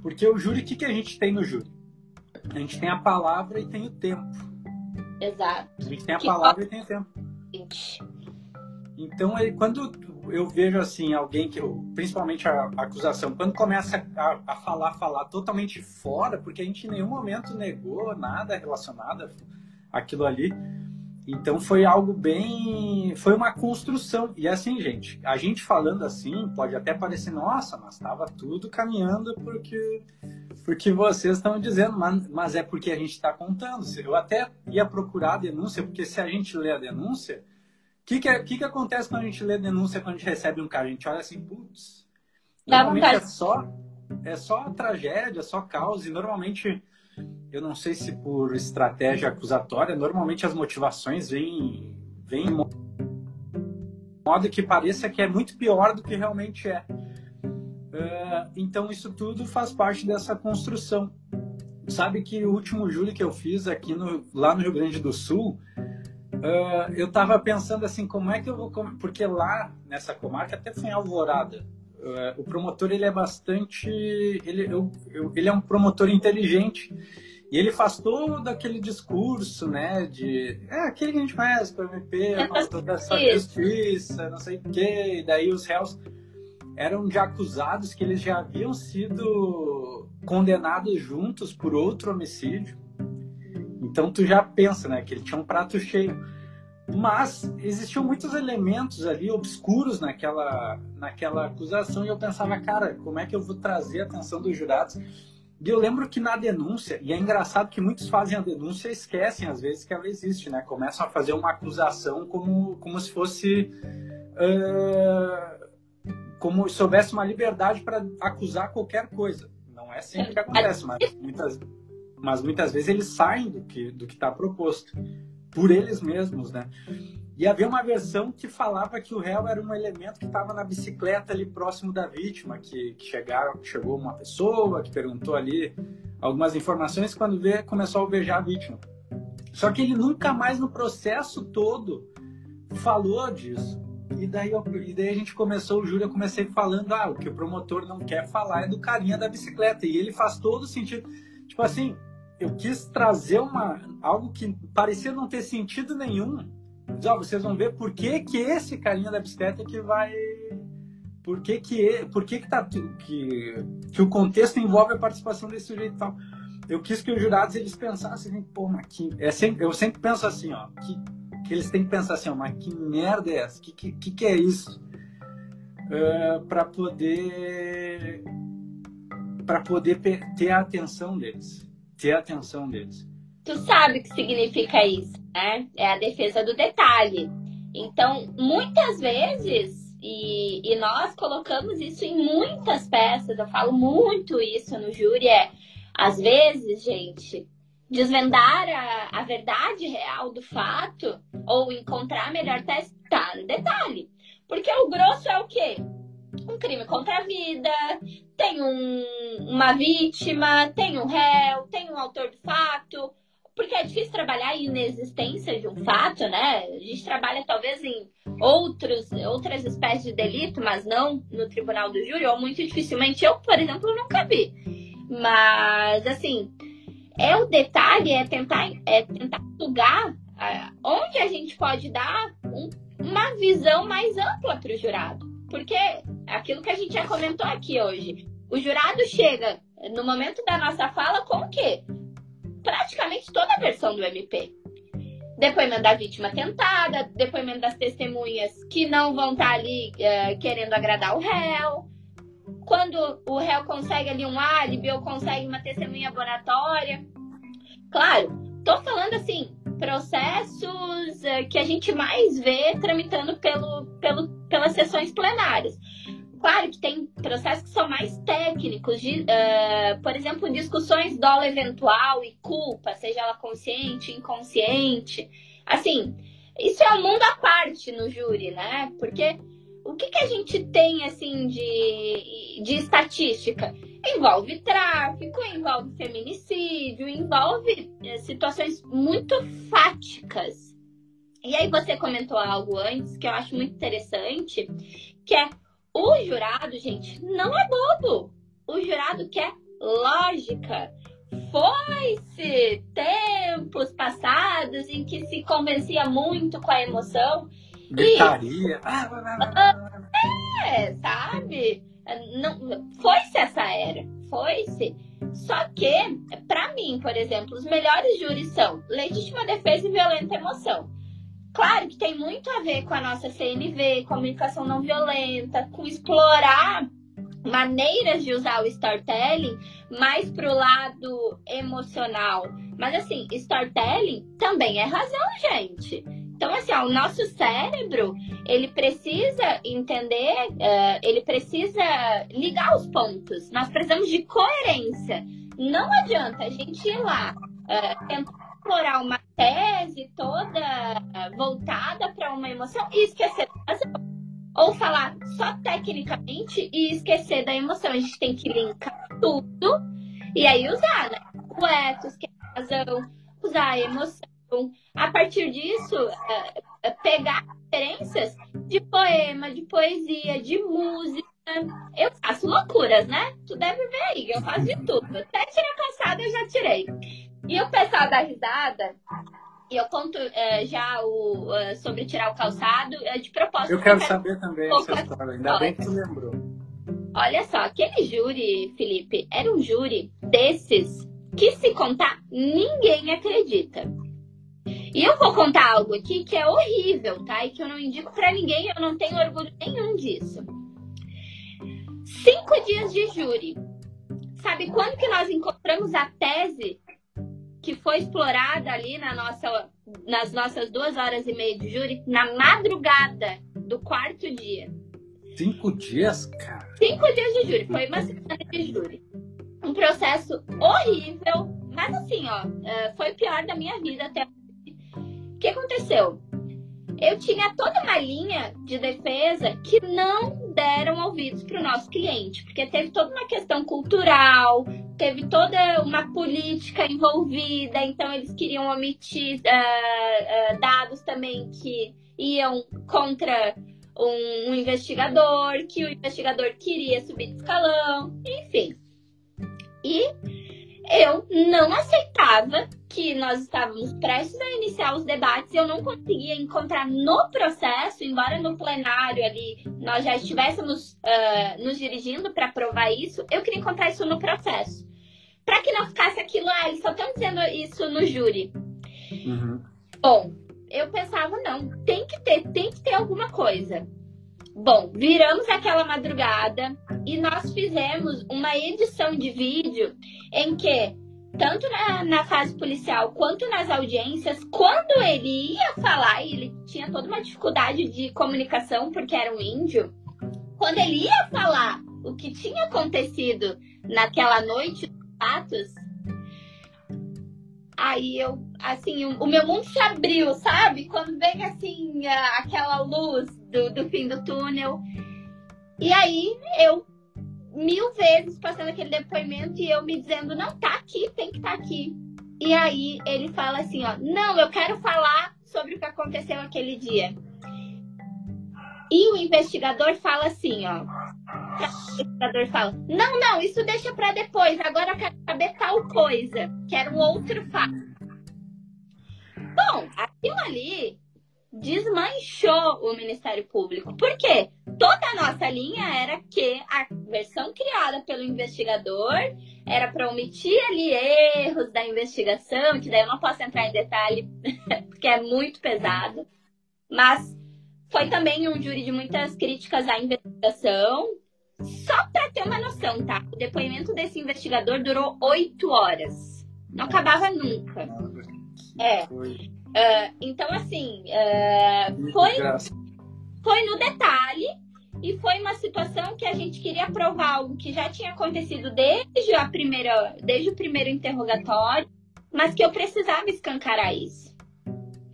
S1: porque o júri, o que, que a gente tem no júri? A gente tem a palavra e tem o tempo.
S2: Exato.
S1: A gente tem a que palavra e tem o tempo. Então, quando eu vejo assim alguém que, eu, principalmente a, a, acusação, quando começa a, a, falar, falar totalmente fora, porque a gente em nenhum momento negou nada relacionado àquilo ali. Então foi algo bem, foi uma construção. E assim, gente, a gente falando assim pode até parecer, nossa, mas estava tudo caminhando porque porque vocês estão dizendo, mas, mas é porque a gente está contando. Eu até ia procurar a denúncia, porque se a gente lê a denúncia, o que, que, que, que acontece quando a gente lê a denúncia, quando a gente recebe um cara? A gente olha assim, putz, normalmente é só, é só tragédia, é só caos, e normalmente, eu não sei se por estratégia acusatória, normalmente as motivações vêm, vêm modo que pareça que é muito pior do que realmente é. Uh, então isso tudo faz parte dessa construção. Sabe que o último júri que eu fiz aqui no, lá no Rio Grande do Sul, uh, eu estava pensando assim, como é que eu vou... Porque lá, nessa comarca, até foi em Alvorada, o promotor, ele é bastante... Ele, eu, eu, ele é um promotor inteligente e ele faz todo aquele discurso, né, de... É, aquele que a gente conhece, o MP, toda essa justiça, não sei o quê, e daí os réus eram de acusados que eles já haviam sido condenados juntos por outro homicídio. Então tu já pensa, né, que ele tinha um prato cheio. Mas existiam muitos elementos ali obscuros naquela, naquela acusação e eu pensava, cara, como é que eu vou trazer a atenção dos jurados? E eu lembro que na denúncia, e é engraçado que muitos fazem a denúncia e esquecem às vezes que ela existe, né? Começam a fazer uma acusação como, como se fosse. Uh, como se houvesse uma liberdade para acusar qualquer coisa. Não é sempre que acontece, mas muitas, mas muitas vezes eles saem do que do que está proposto por eles mesmos, né? E havia uma versão que falava que o réu era um elemento que estava na bicicleta ali próximo da vítima, que, que chegaram, chegou uma pessoa que perguntou ali algumas informações quando vê, começou a alvejar a vítima. Só que ele nunca mais no processo todo falou disso. E daí, eu, e daí a gente começou, o júri, eu comecei falando, ah, o que o promotor não quer falar é do carinha da bicicleta. E ele faz todo sentido. Tipo assim, eu quis trazer uma, algo que parecia não ter sentido nenhum. Mas, ó, vocês vão ver por que, que esse carinha da bicicleta que vai... Por que que, por que, que, tá, que, que o contexto envolve a participação desse sujeito e tal. Eu quis que os jurados eles pensassem, pô, mas que... É sempre, eu sempre penso assim, ó, que que eles têm que pensar assim, mas que merda é essa? Que que, que, que é isso? Uh, ah, para poder para poder ter a atenção deles, ter a atenção deles.
S2: Tu sabe o que significa isso, né? É a defesa do detalhe. Então, muitas vezes, e, e nós colocamos isso em muitas peças, eu falo muito isso no júri, é às vezes, gente, desvendar a, a verdade real do fato ou encontrar melhor teste tá no detalhe. Porque o grosso é o quê? Um crime contra a vida, tem um, uma vítima, tem um réu, tem um autor do fato. Porque é difícil trabalhar a inexistência de um fato, né? A gente trabalha talvez em outros, outras espécies de delito, mas não no tribunal do júri, ou muito dificilmente. Eu, por exemplo, nunca vi. Mas, assim, é o detalhe, é tentar, é tentar lugar onde a gente pode dar um, uma visão mais ampla para o jurado. Porque aquilo que a gente já comentou aqui hoje, o jurado chega no momento da nossa fala com o quê? Praticamente toda a versão do MP. Depoimento da vítima tentada, depoimento das testemunhas que não vão estar tá ali uh, querendo agradar o réu. Quando o réu consegue ali um álibi ou consegue uma testemunha abonatória. Claro, tô falando assim, processos uh, que a gente mais vê tramitando pelo, pelo, pelas sessões plenárias. Claro que tem processos que são mais técnicos, de, uh, por exemplo, discussões dolo eventual e culpa, seja ela consciente, inconsciente. Assim, isso é um mundo à parte no júri, né? Porque o que, que a gente tem, assim, de, de estatística? Envolve tráfico, envolve feminicídio, envolve é, situações muito fáticas. E aí você comentou algo antes que eu acho muito interessante, que é o jurado, gente, não é bobo. O jurado quer lógica. Foi-se tempos passados em que se convencia muito com a emoção.
S1: Gritaria.
S2: E... É, sabe? Não, foi-se essa era. Foi-se. Só que, para mim, por exemplo, os melhores júris são legítima defesa e violenta emoção. Claro que tem muito a ver com a nossa CNV, comunicação não violenta, com explorar maneiras de usar o storytelling mais pro lado emocional. Mas assim, storytelling também é razão, gente. Então, assim, ó, o nosso cérebro, ele precisa entender, uh, ele precisa ligar os pontos. Nós precisamos de coerência. Não adianta a gente ir lá uh, tentar explorar uma tese toda voltada para uma emoção e esquecer da razão. Ou falar só tecnicamente e esquecer da emoção. A gente tem que linkar tudo e aí usar, né? O ethos, que é razão, usar a emoção. A partir disso, é, é, pegar referências de poema, de poesia, de música. Eu faço loucuras, né? Tu deve ver aí, eu faço de tudo. Até tirar cansada eu já tirei. E o pessoal da risada, e eu conto é, já o, uh, sobre tirar o calçado é, de propósito.
S1: Eu quero saber também essa história, ainda bem que tu lembrou.
S2: Olha só, aquele júri, Felipe, era um júri desses que se contar, ninguém acredita. E eu vou contar algo aqui que é horrível, tá? E que eu não indico para ninguém, eu não tenho orgulho nenhum disso. Cinco dias de júri. Sabe quando que nós encontramos a tese que foi explorada ali na nossa, nas nossas duas horas e meia de júri, na madrugada do quarto dia.
S1: Cinco dias, cara?
S2: Cinco dias de júri, foi uma semana de júri. Um processo horrível, mas assim, ó, é, foi o pior da minha vida até. Que aconteceu? Eu tinha toda uma linha de defesa que não deram ouvidos para o nosso cliente, porque teve toda uma questão cultural, teve toda uma política envolvida, então eles queriam omitir uh, uh, dados também que iam contra um, um, investigador, que o investigador queria subir de escalão, enfim. E eu não aceitava que nós estávamos prestes a iniciar os debates, eu não conseguia encontrar no processo, embora no plenário ali nós já estivéssemos uh, nos dirigindo para provar isso, eu queria encontrar isso no processo. Para que não ficasse aquilo, ah, eles só estão dizendo isso no júri. Uhum. Bom, eu pensava, não, tem que ter, tem que ter alguma coisa. Bom, viramos aquela madrugada e nós fizemos uma edição de vídeo em que tanto na, na, fase policial quanto nas audiências, quando ele ia falar, e ele tinha toda uma dificuldade de comunicação porque era um índio, quando ele ia falar o que tinha acontecido naquela noite, fatos, aí eu, assim, o, o, meu mundo se abriu, sabe? Quando vem, assim, aquela luz do, do fim do túnel. E aí eu mil vezes passando aquele depoimento e eu me dizendo, não, tá aqui, tem que estar tá aqui. E aí ele fala assim, ó, não, eu quero falar sobre o que aconteceu aquele dia. E o investigador fala assim, ó. O investigador fala, não, não, isso deixa para depois, agora eu quero saber tal coisa, que era um outro fato. Bom, aquilo ali desmanchou o Ministério Público. Por quê? Toda a nossa linha era que a versão criada pelo investigador era para omitir ali erros da investigação, que daí eu não posso entrar em detalhe, porque é muito pesado. Mas foi também um júri de muitas críticas à investigação. Só para ter uma noção, tá? O depoimento desse investigador durou oito horas. Não acabava nunca. É. Uh, então, assim, uh, foi, foi no detalhe e foi uma situação que a gente queria provar algo que já tinha acontecido desde, a primeira, desde o primeiro interrogatório, mas que eu precisava escancarar isso.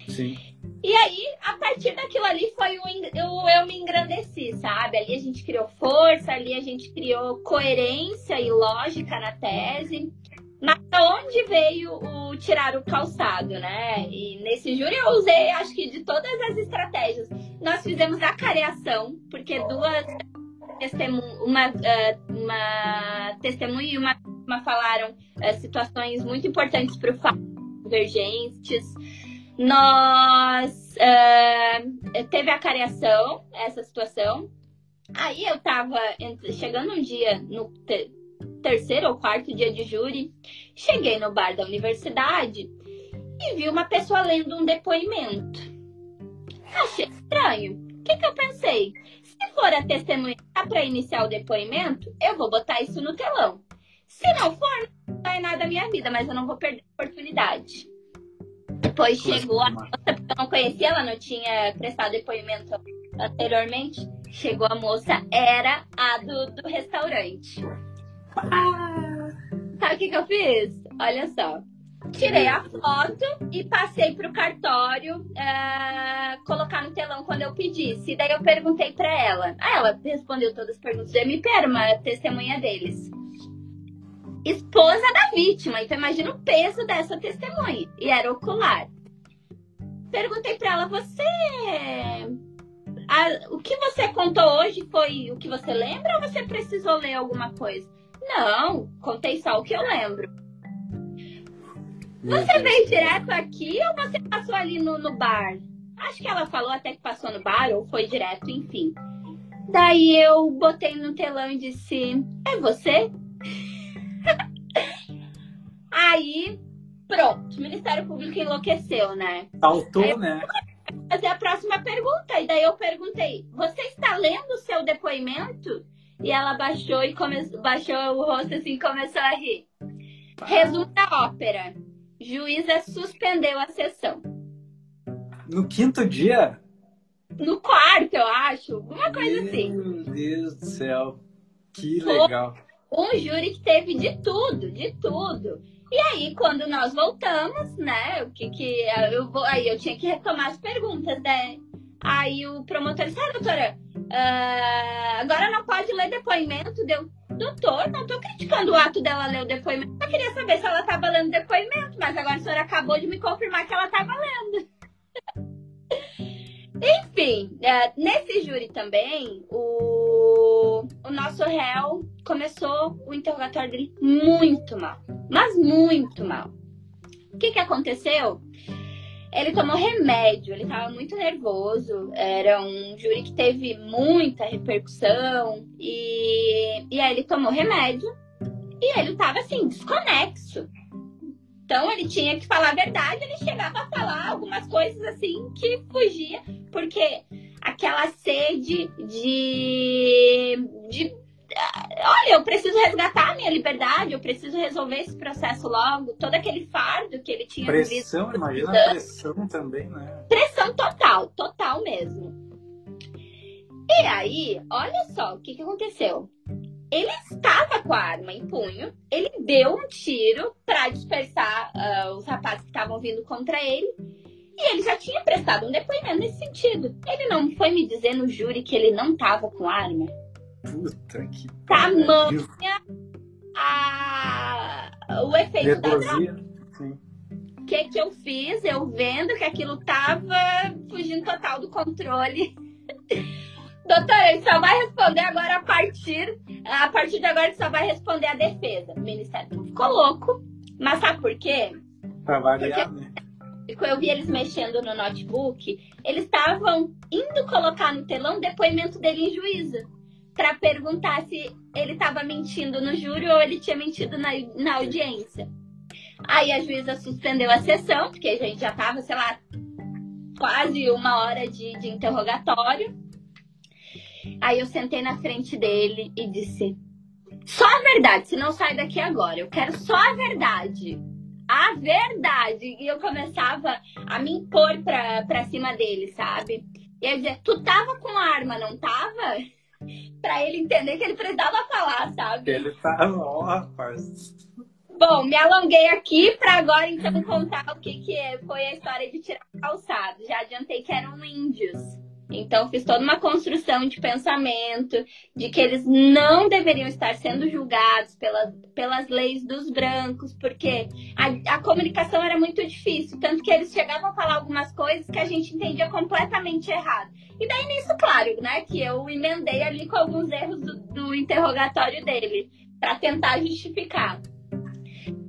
S1: Sim.
S2: E aí, a partir daquilo ali, foi o, o eu me engrandeci, sabe? Ali a gente criou força, ali a gente criou coerência e lógica na tese. Mas onde veio o tirar o calçado, né? E nesse júri eu usei, acho que de todas as estratégias. Nós fizemos a careação, porque duas testemunhas, uma, eh, uma testemunha e uma, uma falaram uh, situações muito importantes para o fato, divergentes. Nós uh, teve a careação, essa situação. Aí eu tava chegando um dia no terceiro ou quarto dia de júri, cheguei no bar da universidade e vi uma pessoa lendo um depoimento. Achei estranho. O que, que eu pensei? Se for a testemunha para iniciar o depoimento, eu vou botar isso no telão. Se não for, não vai nada da minha vida, mas eu não vou perder a oportunidade. Depois chegou a moça, porque eu não conhecia, ela não tinha prestado depoimento anteriormente. Chegou a moça, era a do, do restaurante. Ah, sabe o que, que eu fiz? Olha só. Tirei a foto e passei pro cartório uh, colocar no telão quando eu pedisse. E daí eu perguntei para ela. Ah, ela respondeu todas as perguntas do MP, era uma testemunha deles. Esposa da vítima. Então imagina o peso dessa testemunha. E era ocular. Perguntei para ela, você. A, o que você contou hoje foi o que você lembra ou você precisou ler alguma coisa? Não, contei só o que eu lembro. Você veio direto aqui ou você passou ali no, no bar? Acho que ela falou até que passou no bar ou foi direto, enfim. Daí eu botei no telão e disse: É você? Aí, pronto, o Ministério Público enlouqueceu, né?
S1: Faltou, né?
S2: Fazer a próxima pergunta. E daí eu perguntei: Você está lendo o seu depoimento? E ela baixou e começou, baixou o rosto assim e começou a rir. Resumo da ópera. Juíza suspendeu a sessão.
S1: No quinto dia?
S2: No quarto, eu acho. Alguma coisa
S1: Meu
S2: assim.
S1: Meu Deus do céu. Que legal.
S2: Um júri que teve de tudo, de tudo. E aí, quando nós voltamos, né? O que que. Eu vou, aí eu tinha que retomar as perguntas, né? Aí o promotor disse, ah, doutora, uh, agora não pode ler depoimento. Deu, doutor, não estou criticando o ato dela ler o depoimento. Eu queria saber se ela estava lendo depoimento, mas agora a senhora acabou de me confirmar que ela estava lendo. Enfim, uh, nesse júri também, o, o nosso réu começou o interrogatório dele muito mal. Mas muito mal. O que, que aconteceu? Ele tomou remédio, ele estava muito nervoso. Era um júri que teve muita repercussão. E, e aí ele tomou remédio e ele estava assim, desconexo. Então ele tinha que falar a verdade, ele chegava a falar algumas coisas assim que fugia, porque aquela sede de, de olha, eu preciso resgatar a minha liberdade, eu preciso resolver esse processo logo. Todo aquele fardo que ele tinha
S1: Pressão, imagina a pressão também, né?
S2: Pressão total, total mesmo. E aí, olha só o que, que aconteceu. Ele estava com a arma em punho, ele deu um tiro para dispersar uh, os rapazes que estavam vindo contra ele. E ele já tinha prestado um depoimento nesse sentido. Ele não foi me dizer no júri que ele não estava com arma.
S1: Puta que
S2: Tamanha a... o efeito da. O que, que eu fiz? Eu vendo que aquilo tava fugindo total do controle. Doutor, ele só vai responder agora a partir. A partir de agora, ele só vai responder a defesa. O Ministério ficou louco. Mas sabe por quê?
S1: Pra variar, Porque...
S2: né? quando eu vi eles mexendo no notebook, eles estavam indo colocar no telão o depoimento dele em juízo para perguntar se ele estava mentindo no júri ou ele tinha mentido na, na audiência. Aí a juíza suspendeu a sessão, porque a gente já estava, sei lá, quase uma hora de, de interrogatório. Aí eu sentei na frente dele e disse: Só a verdade, se não sai daqui agora. Eu quero só a verdade. A verdade. E eu começava a me impor pra, pra cima dele, sabe? E eu dizia: Tu tava com arma, não tava? Pra ele entender que ele precisava falar, sabe?
S1: Ele tá, ó, rapaz.
S2: Bom, me alonguei aqui para agora então contar o que, que foi a história de tirar calçado. Já adiantei que eram índios. Então, fiz toda uma construção de pensamento de que eles não deveriam estar sendo julgados pelas, pelas leis dos brancos, porque a, a comunicação era muito difícil, tanto que eles chegavam a falar algumas coisas que a gente entendia completamente errado. E daí, nisso, claro, né, que eu emendei ali com alguns erros do, do interrogatório dele, para tentar justificar.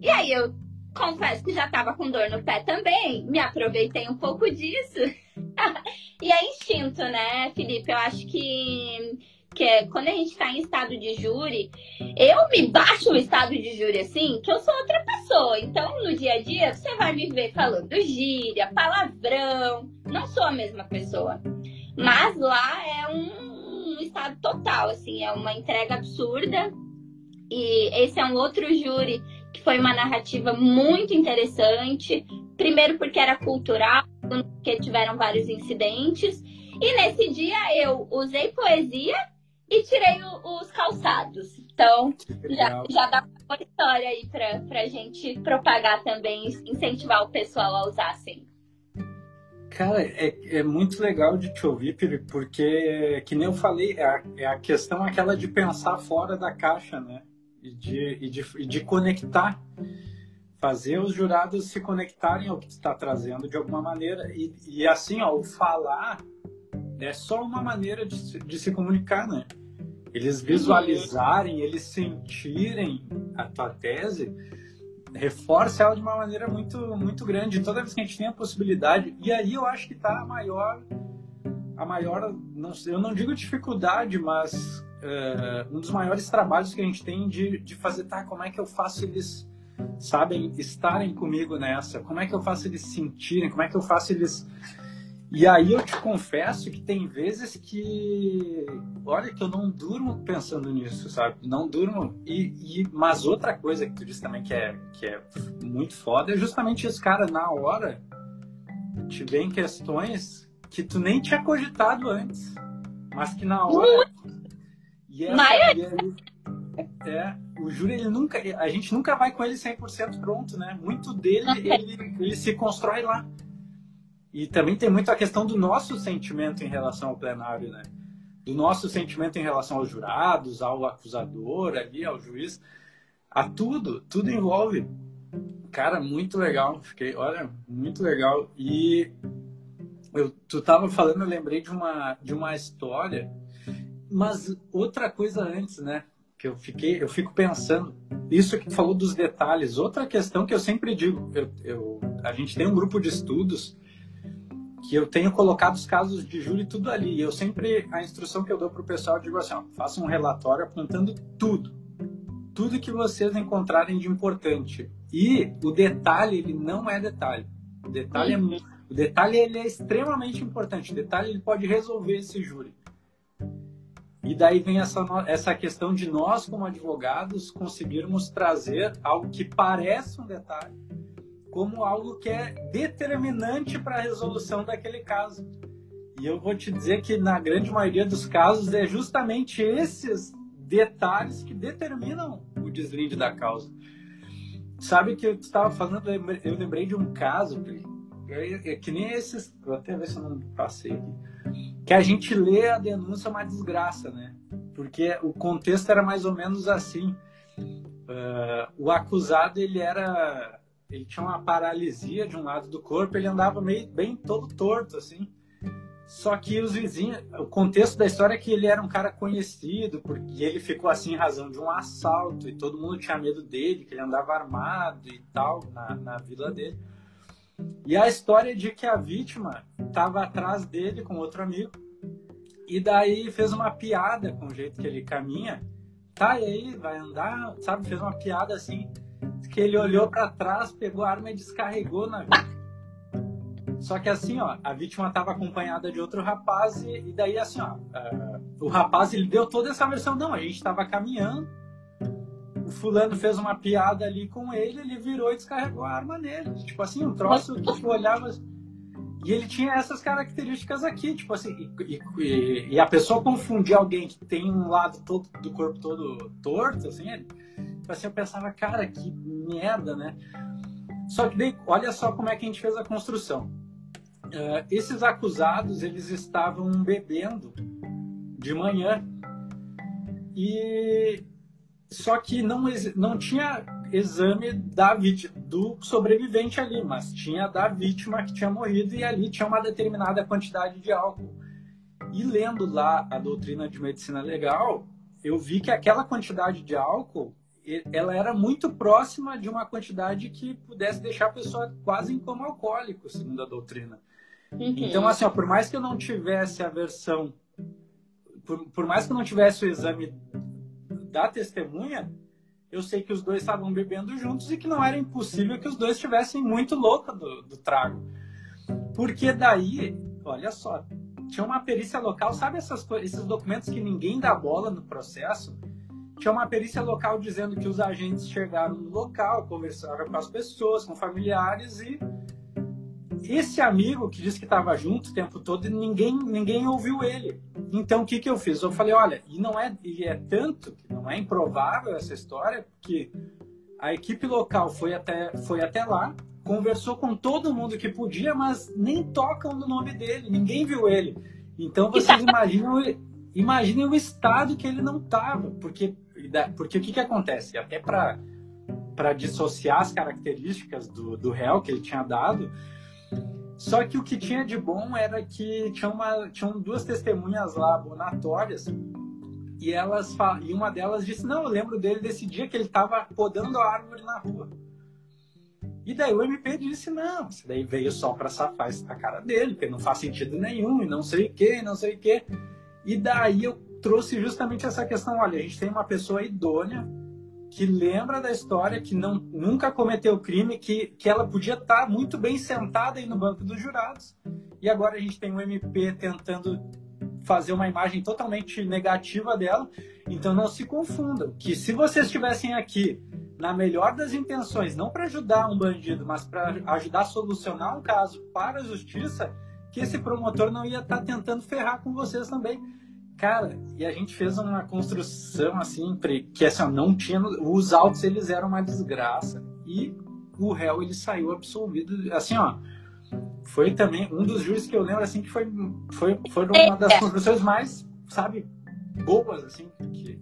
S2: E aí, eu confesso que já estava com dor no pé também, me aproveitei um pouco disso. e é instinto, né, Felipe? Eu acho que, que é, quando a gente está em estado de júri, eu me baixo no estado de júri assim, que eu sou outra pessoa. Então, no dia a dia, você vai me ver falando gíria, palavrão. Não sou a mesma pessoa. Mas lá é um, um estado total, assim, é uma entrega absurda. E esse é um outro júri que foi uma narrativa muito interessante. Primeiro porque era cultural, porque tiveram vários incidentes. E nesse dia eu usei poesia e tirei o, os calçados. Então, já, já dá uma história aí pra, pra gente propagar também, incentivar o pessoal a usar assim.
S1: Cara, é, é muito legal de te ouvir, porque, que nem eu falei, é a, é a questão aquela de pensar fora da caixa, né? E de, e de, e de conectar fazer os jurados se conectarem ao que está trazendo de alguma maneira. E, e assim, ó, o falar é só uma maneira de, de se comunicar, né? Eles visualizarem, eles sentirem a tua tese, reforça ela de uma maneira muito, muito grande. Toda vez que a gente tem a possibilidade, e aí eu acho que está a maior, a maior, não, eu não digo dificuldade, mas uh, um dos maiores trabalhos que a gente tem de, de fazer, tá, como é que eu faço eles sabem estarem comigo nessa? Como é que eu faço eles sentirem? Como é que eu faço eles. E aí eu te confesso que tem vezes que. Olha, que eu não durmo pensando nisso, sabe? Não durmo. E, e... Mas outra coisa que tu disse também que é, que é muito foda é justamente isso, cara, na hora te vem questões que tu nem tinha cogitado antes, mas que na hora. E essa,
S2: mas...
S1: e aí, é, o júri, ele nunca, a gente nunca vai com ele 100% pronto, né? Muito dele, ele, ele se constrói lá. E também tem muito a questão do nosso sentimento em relação ao plenário, né? Do nosso sentimento em relação aos jurados, ao acusador ali, ao juiz, a tudo, tudo envolve. Cara, muito legal, fiquei, olha, muito legal. E eu, tu tava falando, eu lembrei de uma, de uma história, mas outra coisa antes, né? Que eu fiquei, eu fico pensando, isso que tu falou dos detalhes, outra questão que eu sempre digo, eu, eu, a gente tem um grupo de estudos que eu tenho colocado os casos de júri tudo ali, e eu sempre, a instrução que eu dou para o pessoal, eu digo assim, ó, faça um relatório apontando tudo, tudo que vocês encontrarem de importante, e o detalhe, ele não é detalhe, o detalhe é, o detalhe ele é extremamente importante, o detalhe ele pode resolver esse júri, e daí vem essa, essa questão de nós, como advogados, conseguirmos trazer algo que parece um detalhe como algo que é determinante para a resolução daquele caso. E eu vou te dizer que, na grande maioria dos casos, é justamente esses detalhes que determinam o deslinde da causa. Sabe que eu estava falando, eu lembrei de um caso, é, é que nem esses, vou até ver se eu não passei aqui que a gente lê a denúncia é uma desgraça, né? Porque o contexto era mais ou menos assim. Uh, o acusado ele era, ele tinha uma paralisia de um lado do corpo, ele andava meio bem todo torto assim. Só que os vizinhos, o contexto da história é que ele era um cara conhecido, porque ele ficou assim em razão de um assalto e todo mundo tinha medo dele, que ele andava armado e tal na, na vila dele. E a história de que a vítima estava atrás dele com outro amigo e daí fez uma piada com o jeito que ele caminha. Tá, e aí, vai andar, sabe? Fez uma piada assim, que ele olhou para trás, pegou a arma e descarregou na vítima. Só que assim, ó, a vítima estava acompanhada de outro rapaz e, e daí assim, ó, uh, o rapaz ele deu toda essa versão, não, a gente estava caminhando, o fulano fez uma piada ali com ele, ele virou e descarregou a arma nele. Tipo assim, um troço que tu olhava. E ele tinha essas características aqui, tipo assim, e, e, e, a pessoa confundir alguém que tem um lado todo do corpo todo torto, assim, tipo assim, eu pensava, cara, que merda, né? Só que daí, olha só como é que a gente fez a construção. Uh, esses acusados, eles estavam bebendo de manhã e só que não, não tinha exame da do sobrevivente ali, mas tinha da vítima que tinha morrido e ali tinha uma determinada quantidade de álcool. E lendo lá a doutrina de medicina legal, eu vi que aquela quantidade de álcool ela era muito próxima de uma quantidade que pudesse deixar a pessoa quase em coma alcoólico, segundo a doutrina. Uhum. Então, assim, ó, por mais que eu não tivesse a versão, por, por mais que eu não tivesse o exame da testemunha, eu sei que os dois estavam bebendo juntos e que não era impossível que os dois estivessem muito loucos do, do trago. Porque daí, olha só, tinha uma perícia local, sabe essas, esses documentos que ninguém dá bola no processo? Tinha uma perícia local dizendo que os agentes chegaram no local, conversaram com as pessoas, com familiares e esse amigo que disse que estava junto o tempo todo, ninguém, ninguém ouviu ele. Então o que, que eu fiz? Eu falei, olha, e não é, e é tanto que não é improvável essa história, que a equipe local foi até, foi até lá, conversou com todo mundo que podia, mas nem tocam no nome dele, ninguém viu ele. Então vocês imaginam, imaginem o estado que ele não estava, porque, porque o que, que acontece? Até para dissociar as características do, do réu que ele tinha dado, só que o que tinha de bom era que tinha uma, tinham duas testemunhas lá abonatórias e elas e uma delas disse: Não, eu lembro dele desse dia que ele estava podando a árvore na rua. E daí o MP disse: Não, isso daí veio só para safar a cara dele, porque não faz sentido nenhum, e não sei o que, não sei o que. E daí eu trouxe justamente essa questão: olha, a gente tem uma pessoa idônea que lembra da história, que não, nunca cometeu crime, que, que ela podia estar muito bem sentada aí no banco dos jurados. E agora a gente tem um MP tentando fazer uma imagem totalmente negativa dela. Então não se confundam, que se vocês estivessem aqui na melhor das intenções, não para ajudar um bandido, mas para ajudar a solucionar um caso para a justiça, que esse promotor não ia estar tentando ferrar com vocês também. Cara, e a gente fez uma construção assim, que assim, não tinha. Os autos eles eram uma desgraça. E o réu ele saiu absolvido. Assim, ó. Foi também um dos juízes que eu lembro assim que foi, foi, foi uma das construções mais, sabe, boas, assim, que,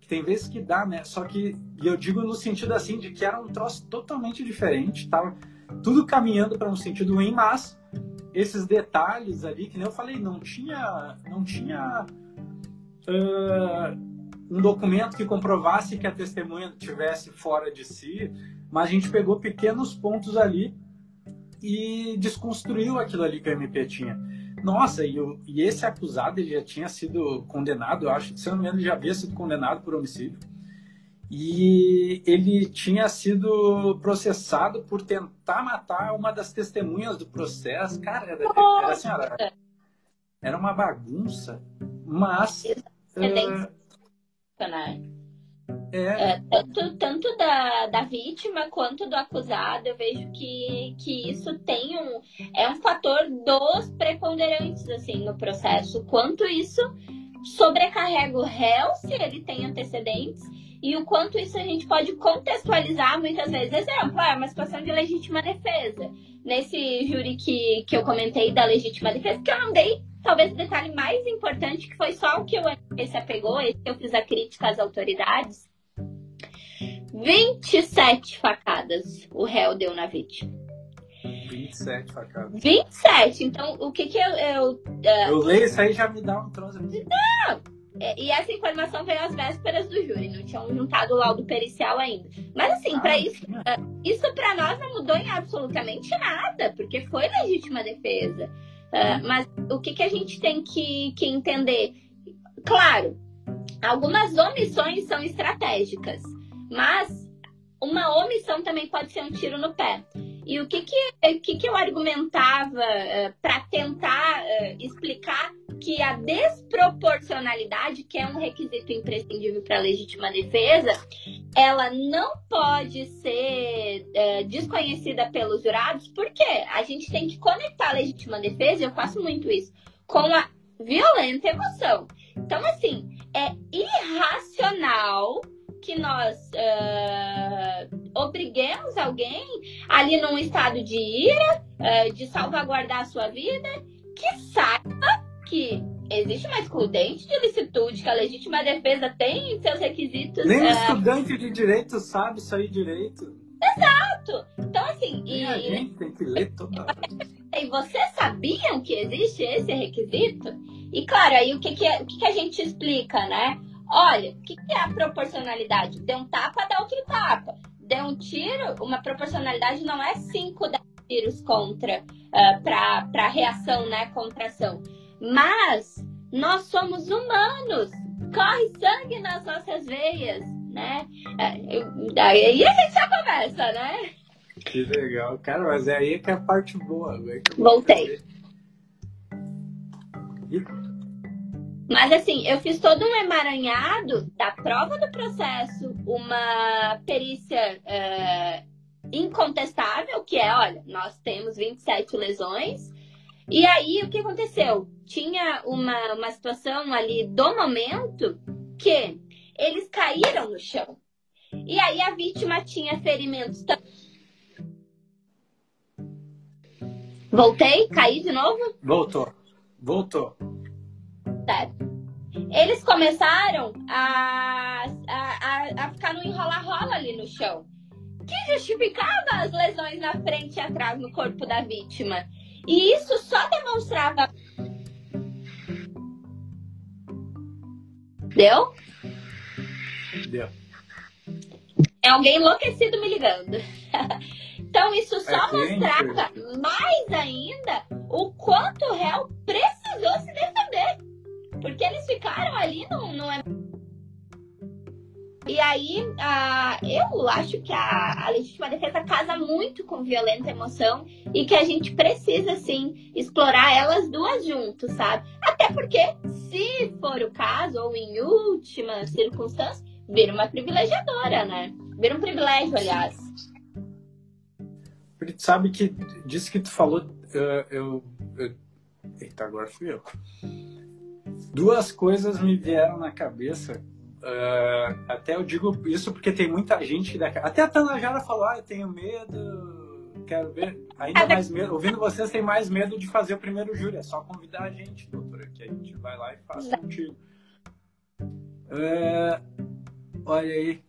S1: que tem vezes que dá, né? Só que, e eu digo no sentido assim, de que era um troço totalmente diferente, tava tudo caminhando para um sentido ruim, mas esses detalhes ali, que nem eu falei, não tinha, não tinha uh, um documento que comprovasse que a testemunha estivesse fora de si, mas a gente pegou pequenos pontos ali e desconstruiu aquilo ali que o MP tinha. Nossa, e, o, e esse acusado ele já tinha sido condenado, eu acho, se eu não me engano, ele já havia sido condenado por homicídio. E ele tinha sido processado por tentar matar uma das testemunhas do processo. Cara, era, era assim, era, era uma bagunça, mas
S2: é, é. É, tanto, tanto da, da vítima quanto do acusado, eu vejo que, que isso tem um. É um fator dos preponderantes, assim, no processo. Quanto isso sobrecarrega o réu, se ele tem antecedentes, e o quanto isso a gente pode contextualizar muitas vezes. Exemplo, é uma situação de legítima defesa. Nesse júri que, que eu comentei da legítima defesa, que eu não dei talvez o detalhe mais importante, que foi só o que o MP se apegou, esse que eu fiz a crítica às autoridades. 27 facadas o réu deu na vítima.
S1: 27 facadas.
S2: 27. Então, o que que eu. Eu,
S1: uh... eu leio isso aí já me dá um troço.
S2: Não! É, e essa informação veio às vésperas do júri, não tinham juntado o laudo pericial ainda. Mas assim, ah, para isso, uh, isso para nós não mudou em absolutamente nada, porque foi legítima defesa. Uh, mas o que, que a gente tem que, que entender? Claro, algumas omissões são estratégicas, mas uma omissão também pode ser um tiro no pé. E o que, que, que, que eu argumentava uh, para tentar uh, explicar que a desproporcionalidade, que é um requisito imprescindível para a legítima defesa, ela não pode ser uh, desconhecida pelos jurados, porque a gente tem que conectar a legítima defesa, eu faço muito isso, com a violenta emoção. Então, assim, é irracional que nós uh, obriguemos alguém ali num estado de ira, uh, de salvaguardar a sua vida, que saiba que existe uma excludente de licitude, que a legítima defesa tem seus requisitos.
S1: Nem uh, estudante de direito sabe sair direito.
S2: Exato! Então, assim.
S1: E, a gente tem que ler toda hora.
S2: E vocês sabiam que existe esse requisito? E claro, aí o que, que, o que, que a gente explica, né? Olha, o que, que é a proporcionalidade? Deu um tapa, dá outro tapa. Deu um tiro, uma proporcionalidade não é 5, 10 tiros contra, uh, para reação, né? Contra ação. Mas nós somos humanos. Corre sangue nas nossas veias, né? Daí a gente já começa, né?
S1: Que legal. Cara, mas é aí que é a parte boa.
S2: Voltei. Mas assim, eu fiz todo um emaranhado da prova do processo, uma perícia uh, incontestável, que é, olha, nós temos 27 lesões. E aí, o que aconteceu? Tinha uma, uma situação ali do momento que eles caíram no chão. E aí a vítima tinha ferimentos. Voltei? Caí de novo?
S1: Voltou. Voltou.
S2: Certo. Eles começaram a, a, a, ficar no enrola-rola ali no chão. Que justificava as lesões na frente e atrás no corpo da vítima. E isso só demonstrava. Deu?
S1: Deu.
S2: É alguém enlouquecido me ligando. então, isso só é mostrava mais ainda o quanto o réu precisou se defender. Porque eles ficaram ali no. no... E aí, a, eu acho que a, a legítima defesa casa muito com violenta emoção e que a gente precisa, sim, explorar elas duas juntos, sabe? Até porque, se for o caso, ou em última circunstância, vira uma privilegiadora, né? Vira um privilégio, aliás.
S1: Porque tu sabe que disso que tu falou, eu, eu, eu... Eita, agora fui eu duas coisas me vieram na cabeça. Uh, até eu digo isso porque tem muita gente até a Tanajara falou, ah, eu tenho medo, quero ver, ainda mais medo, ouvindo vocês tem mais medo de fazer o primeiro júri, é só convidar a gente, doutora, que a gente vai lá e faz contigo. Uh, olha aí,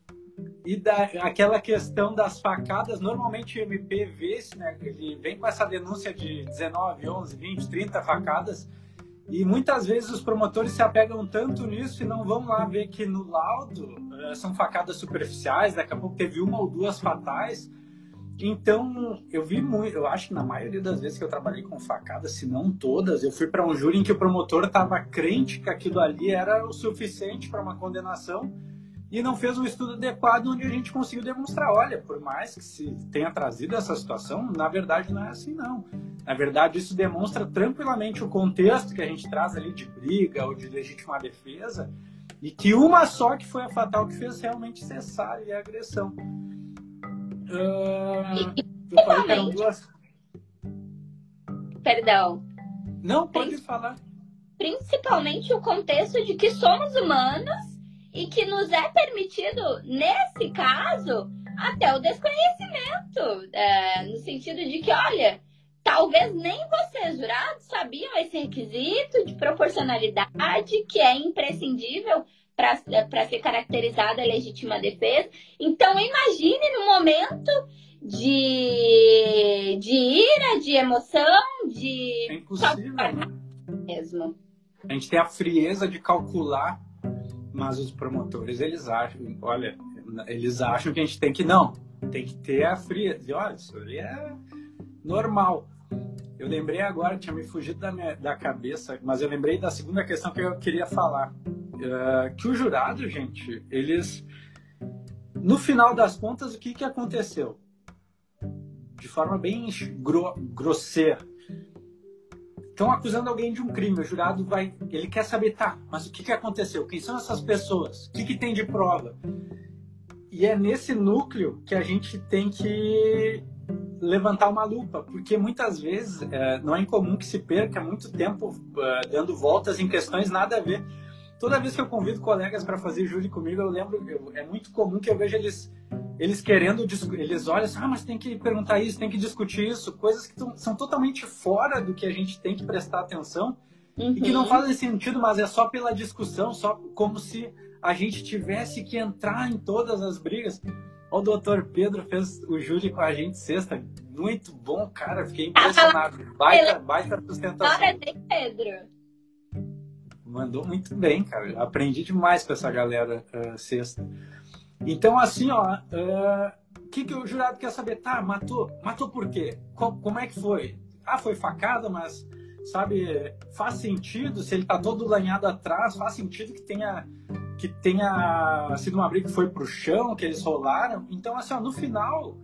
S1: e da, aquela questão das facadas, normalmente o MP vê isso, né, ele vem com essa denúncia de 19, 11, 20, 30 facadas, e muitas vezes os promotores se apegam tanto nisso e não vão lá ver que no laudo uh, são facadas superficiais, daqui a pouco teve uma ou duas fatais. Então, eu vi muito, eu acho que na maioria das vezes que eu trabalhei com facadas, se não todas, eu fui para um júri em que o promotor estava crente que aquilo ali era o suficiente para uma condenação e não fez um estudo adequado onde a gente conseguiu demonstrar, olha, por mais que se tenha trazido essa situação, na verdade não é assim não. Na verdade, isso demonstra tranquilamente o contexto que a gente traz ali de briga ou de legítima defesa e que uma só que foi a fatal que fez realmente cessar a agressão. Uh,
S2: eu falei que eram duas... Perdão.
S1: Não, pode falar.
S2: Principalmente o contexto de que somos humanos e que nos é permitido, nesse caso, até o desconhecimento, é, no sentido de que, olha, talvez nem vocês, jurados, sabiam esse requisito de proporcionalidade que é imprescindível para ser caracterizada a legítima defesa. Então, imagine no momento de, de ira, de emoção, de.
S1: É impossível. Né? Mesmo. A gente tem a frieza de calcular mas os promotores eles acham, olha, eles acham que a gente tem que não, tem que ter a frieza. E olha, isso ali é normal. Eu lembrei agora, tinha me fugido da, minha, da cabeça, mas eu lembrei da segunda questão que eu queria falar. Uh, que o jurado, gente, eles. No final das contas, o que, que aconteceu? De forma bem gro grosseira estão acusando alguém de um crime, o jurado vai, ele quer saber, tá, mas o que, que aconteceu? Quem são essas pessoas? O que, que tem de prova? e é nesse núcleo que a gente tem que levantar uma lupa, porque muitas vezes é, não é incomum que se perca muito tempo uh, dando voltas em questões nada a ver. Toda vez que eu convido colegas para fazer júri comigo, eu lembro, eu, é muito comum que eu veja eles eles querendo, eles olham assim, ah, mas tem que perguntar isso, tem que discutir isso, coisas que são totalmente fora do que a gente tem que prestar atenção uhum. e que não uhum. fazem sentido, mas é só pela discussão, só como se a gente tivesse que entrar em todas as brigas. O doutor Pedro fez o júri com a gente sexta. Muito bom, cara. Fiquei impressionado. Baita, baita sustentação.
S2: Pedro.
S1: Mandou muito bem, cara. Aprendi demais com essa galera uh, sexta. Então, assim, ó, o uh, que, que o jurado quer saber? Tá, matou. Matou por quê? como é que foi? Ah, foi facada, mas, sabe, faz sentido se ele tá todo lanhado atrás, faz sentido que tenha que tenha sido uma briga que foi pro chão, que eles rolaram. Então, assim, ó, no final,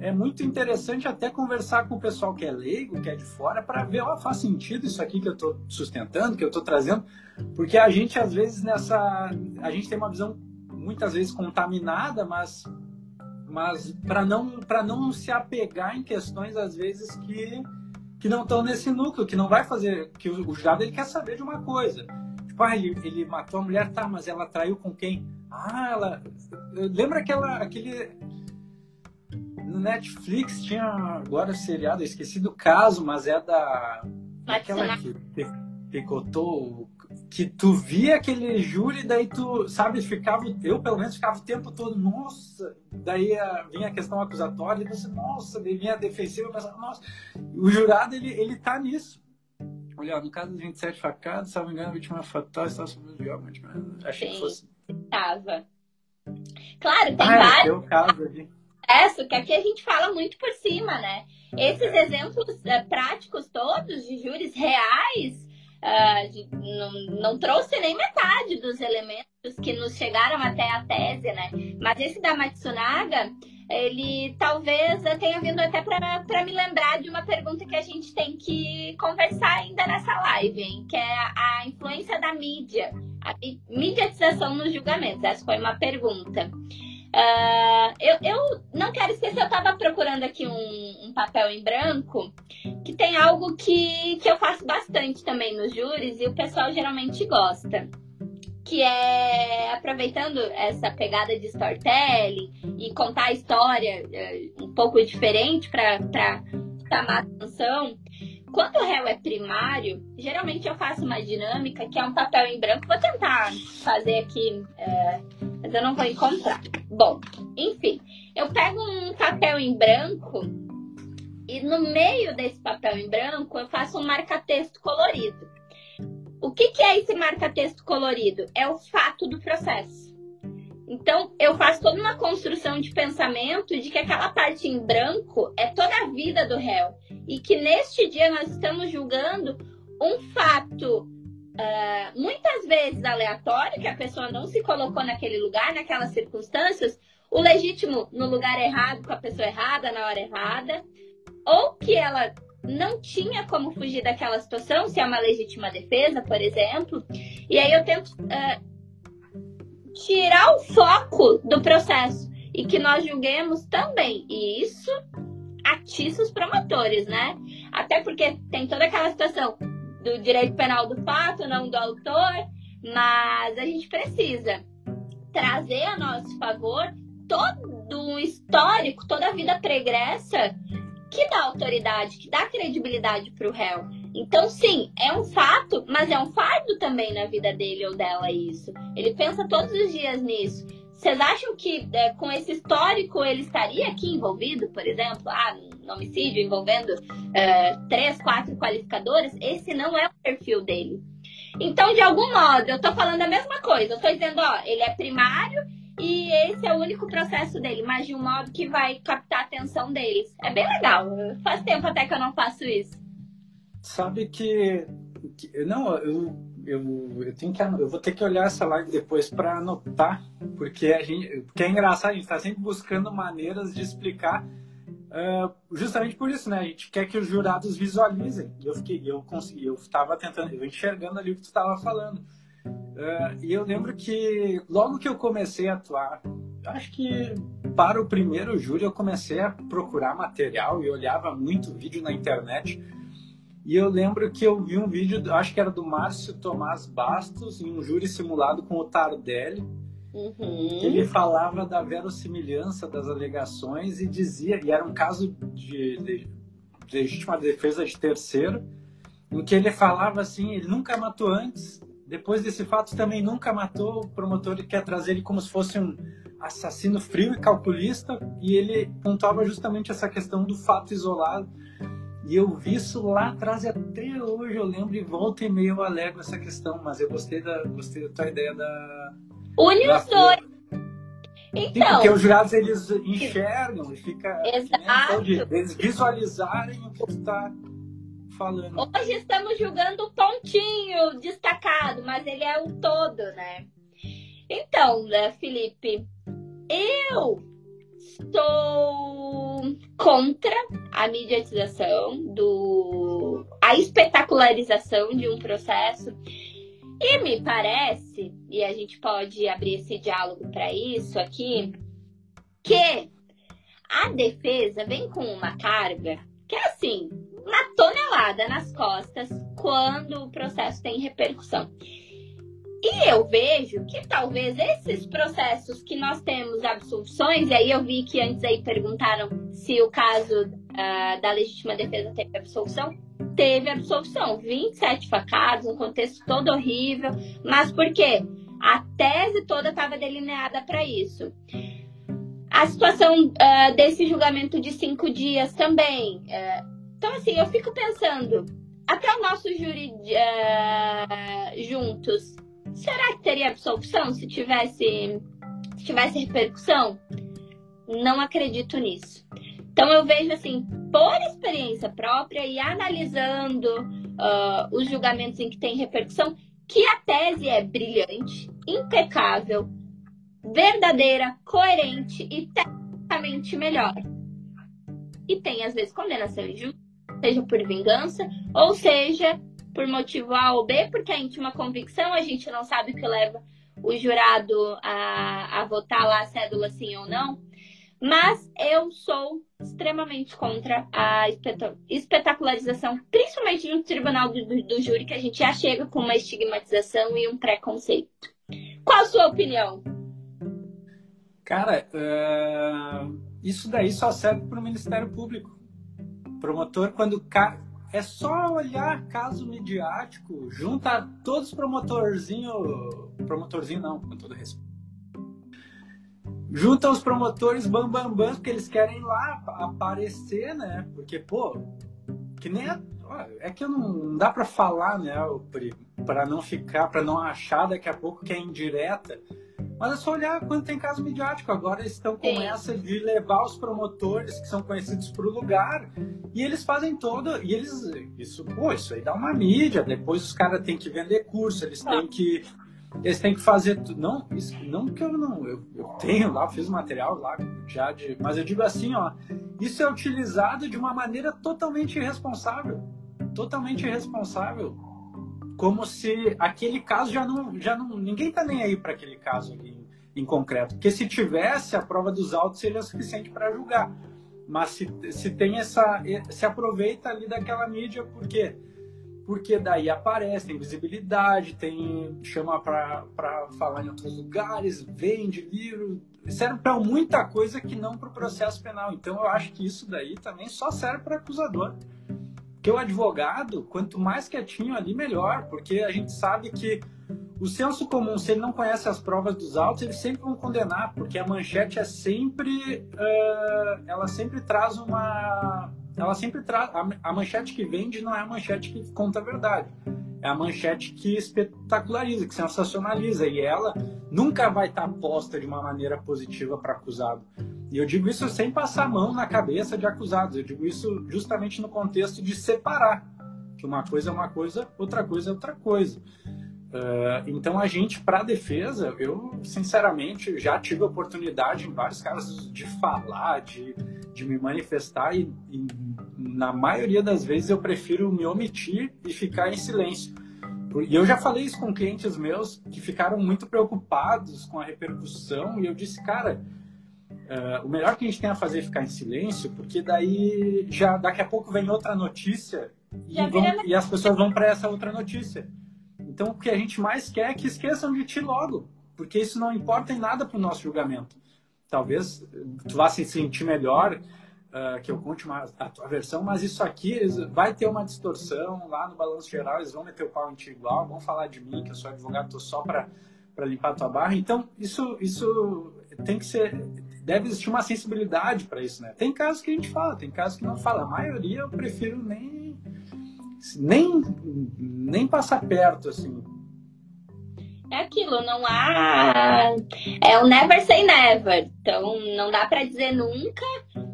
S1: é muito interessante até conversar com o pessoal que é leigo, que é de fora, para ver, ó, faz sentido isso aqui que eu estou sustentando, que eu estou trazendo, porque a gente, às vezes, nessa. A gente tem uma visão muitas vezes contaminada, mas mas para não para não se apegar em questões às vezes que que não estão nesse núcleo, que não vai fazer que o, o jurado ele quer saber de uma coisa. Tipo, ah, ele, ele matou a mulher, tá, mas ela traiu com quem? Ah, ela lembra aquela aquele no Netflix tinha agora seriado, eu esqueci do caso, mas é da aquela que picotou que tu via aquele júri, daí tu, sabe, ficava, eu pelo menos ficava o tempo todo, nossa, daí uh, vinha a questão acusatória, e você, nossa, daí vinha a defensiva, pensava, nossa, o jurado, ele, ele tá nisso. Olha, no caso dos 27 facados, se não me engano, a vítima fatal estava sobre o jogo, achei Sim, que fosse.
S2: Estava. Claro, tem
S1: ah,
S2: vários.
S1: É, caso aqui.
S2: Isso, que aqui a gente fala muito por cima, né? Esses exemplos uh, práticos todos de júris reais uh, não, não, trouxe nem metade dos elementos que nos chegaram até a tese, né? Mas esse da Matsunaga, ele talvez tenha vindo até para me lembrar de uma pergunta que a gente tem que conversar ainda nessa live, hein? que é a influência da mídia, a mediatização nos julgamentos. Essa foi uma pergunta. Uh, eu, eu, não quero esquecer, eu estava procurando aqui um, um, papel em branco que tem algo que, que eu faço bastante também nos júris e o pessoal geralmente gosta. Que é aproveitando essa pegada de storytelling e contar a história uh, um pouco diferente para chamar atenção. Quando o réu é primário, geralmente eu faço uma dinâmica que é um papel em branco. Vou tentar fazer aqui, é, mas eu não vou encontrar. Bom, enfim, eu pego um papel em branco e no meio desse papel em branco eu faço um marca-texto colorido. O que, que é esse marca-texto colorido? É o fato do processo. Então, eu faço toda uma construção de pensamento de que aquela parte em branco é toda a vida do réu. E que neste dia nós estamos julgando um fato uh, muitas vezes aleatório, que a pessoa não se colocou naquele lugar, naquelas circunstâncias, o legítimo no lugar errado, com a pessoa errada, na hora errada, ou que ela não tinha como fugir daquela situação, se é uma legítima defesa, por exemplo. E aí eu tento. Uh, tirar o foco do processo e que nós julguemos também. E isso atiça os promotores, né? Até porque tem toda aquela situação do direito penal do fato, não do autor, mas a gente precisa trazer a nosso favor todo um histórico, toda a vida pregressa que dá autoridade, que dá credibilidade para o réu. Então, sim, é um fato, mas é um fardo também na vida dele ou dela isso. Ele pensa todos os dias nisso. Vocês acham que é, com esse histórico ele estaria aqui envolvido, por exemplo, ah, no homicídio envolvendo é, três, quatro qualificadores? Esse não é o perfil dele. Então, de algum modo, eu tô falando a mesma coisa. Eu tô dizendo, ó, ele é primário e esse é o único processo dele, mas de um modo que vai captar a atenção deles. É bem legal. Faz tempo até que eu não faço isso.
S1: Sabe que, que não, eu, eu, eu tenho que eu vou ter que olhar essa live depois para anotar, porque a gente, porque é engraçado, a gente está sempre buscando maneiras de explicar Uh, justamente por isso, né? A gente quer que os jurados visualizem. Eu fiquei, eu consegui, eu estava tentando, eu enxergando ali o que tu estava falando. Uh, e eu lembro que logo que eu comecei a atuar acho que para o primeiro júri eu comecei a procurar material e olhava muito vídeo na internet. E eu lembro que eu vi um vídeo, acho que era do Márcio Tomás Bastos, em um júri simulado com o Tardelli. Uhum. Ele falava da verossimilhança das alegações e dizia, e era um caso de, de, de legítima defesa de terceiro, em que ele falava assim, ele nunca matou antes, depois desse fato também nunca matou, o promotor quer trazer ele como se fosse um assassino frio e calculista, e ele pontuava justamente essa questão do fato isolado. E eu vi isso lá atrás e até hoje eu lembro e volta e meia eu alego essa questão, mas eu gostei da, gostei da tua ideia da.
S2: Une os dois.
S1: Então, porque os jurados eles enxergam e fica
S2: Exato.
S1: De, eles visualizarem o que está falando.
S2: Hoje estamos julgando o pontinho destacado, mas ele é o todo, né? Então, né, Felipe, eu contra a mediatização do a espetacularização de um processo e me parece, e a gente pode abrir esse diálogo para isso aqui, que a defesa vem com uma carga que é assim, uma tonelada nas costas quando o processo tem repercussão. E eu vejo que talvez esses processos que nós temos absoluções, e aí eu vi que antes aí perguntaram se o caso uh, da legítima defesa teve absolução, teve absolução. 27 facados, um contexto todo horrível, mas por quê? A tese toda estava delineada para isso. A situação uh, desse julgamento de cinco dias também. Uh, então, assim, eu fico pensando, até o nosso júri uh, juntos, será que teria absolução se tivesse, se tivesse repercussão? Não acredito nisso. Então, eu vejo, assim, por experiência própria e analisando uh, os julgamentos em que tem repercussão, que a tese é brilhante, impecável, verdadeira, coerente e tecnicamente melhor. E tem, às vezes, condenação injusta seja por vingança, ou seja por motivo A ou B, porque a íntima convicção a gente não sabe o que leva o jurado a, a votar lá a cédula sim ou não. Mas eu sou extremamente contra a espetacularização, principalmente no tribunal do, do, júri, que a gente já chega com uma estigmatização e um preconceito. Qual a sua opinião?
S1: Cara, uh, isso daí só serve para o Ministério Público promotor, quando. É só olhar caso midiático, junta todos os promotorzinho, promotorzinho não, com todo respeito. Junta os promotores bam bam bam, porque eles querem lá aparecer, né? Porque, pô, que nem a... é que não, não dá para falar, né, para não ficar, para não achar daqui a pouco que é indireta mas é só olhar quando tem caso midiático. Agora eles estão com Sim. essa de levar os promotores que são conhecidos para o lugar e eles fazem todo. E eles. Isso, pô, isso aí dá uma mídia. Depois os caras têm que vender curso, eles ah. têm que. Eles têm que fazer tudo. Não, isso, não que eu não. Eu, eu tenho lá, fiz material lá já de. Mas eu digo assim, ó. Isso é utilizado de uma maneira totalmente irresponsável. Totalmente irresponsável como se aquele caso já não, já não ninguém está nem aí para aquele caso ali em, em, concreto, porque se tivesse a prova dos autos seria suficiente para julgar, mas se, se tem essa se aproveita ali daquela mídia porque porque daí aparece, tem visibilidade, tem chama para falar em outros lugares, vende livro, serve para muita coisa que não para o processo penal. Então eu acho que isso daí também só serve para acusador. Porque o advogado, quanto mais quietinho ali, melhor, porque a gente sabe que o senso comum, se ele não conhece as provas dos autos, eles sempre vão condenar, porque a manchete é sempre. Uh, ela sempre traz uma. Ela sempre traz. A, a manchete que vende não é a manchete que conta a verdade. É a manchete que espetaculariza, que sensacionaliza. E ela nunca vai estar posta de uma maneira positiva para acusado. E eu digo isso sem passar a mão na cabeça de acusados. Eu digo isso justamente no contexto de separar. Que uma coisa é uma coisa, outra coisa é outra coisa. Uh, então a gente, para defesa, eu sinceramente já tive a oportunidade em vários casos de falar, de, de me manifestar e, e na maioria das vezes eu prefiro me omitir e ficar em silêncio E eu já falei isso com clientes meus que ficaram muito preocupados com a repercussão, e eu disse, cara, uh, o melhor que a gente tem a fazer é ficar em silêncio, porque daí já daqui a pouco vem outra notícia e, vão, e as pessoas vão para essa outra notícia. Então, o que a gente mais quer é que esqueçam de ti logo, porque isso não importa em nada para o nosso julgamento. Talvez tu vá se sentir melhor uh, que eu conte uma, a tua versão, mas isso aqui vai ter uma distorção lá no balanço geral, eles vão meter o pau em ti igual, vão falar de mim, que eu sou advogado, tô só para limpar a tua barra. Então, isso, isso tem que ser. Deve existir uma sensibilidade para isso, né? Tem casos que a gente fala, tem casos que não fala. A maioria eu prefiro nem. Nem, nem passar perto, assim,
S2: é aquilo, não há. É o never say never. Então, não dá para dizer nunca,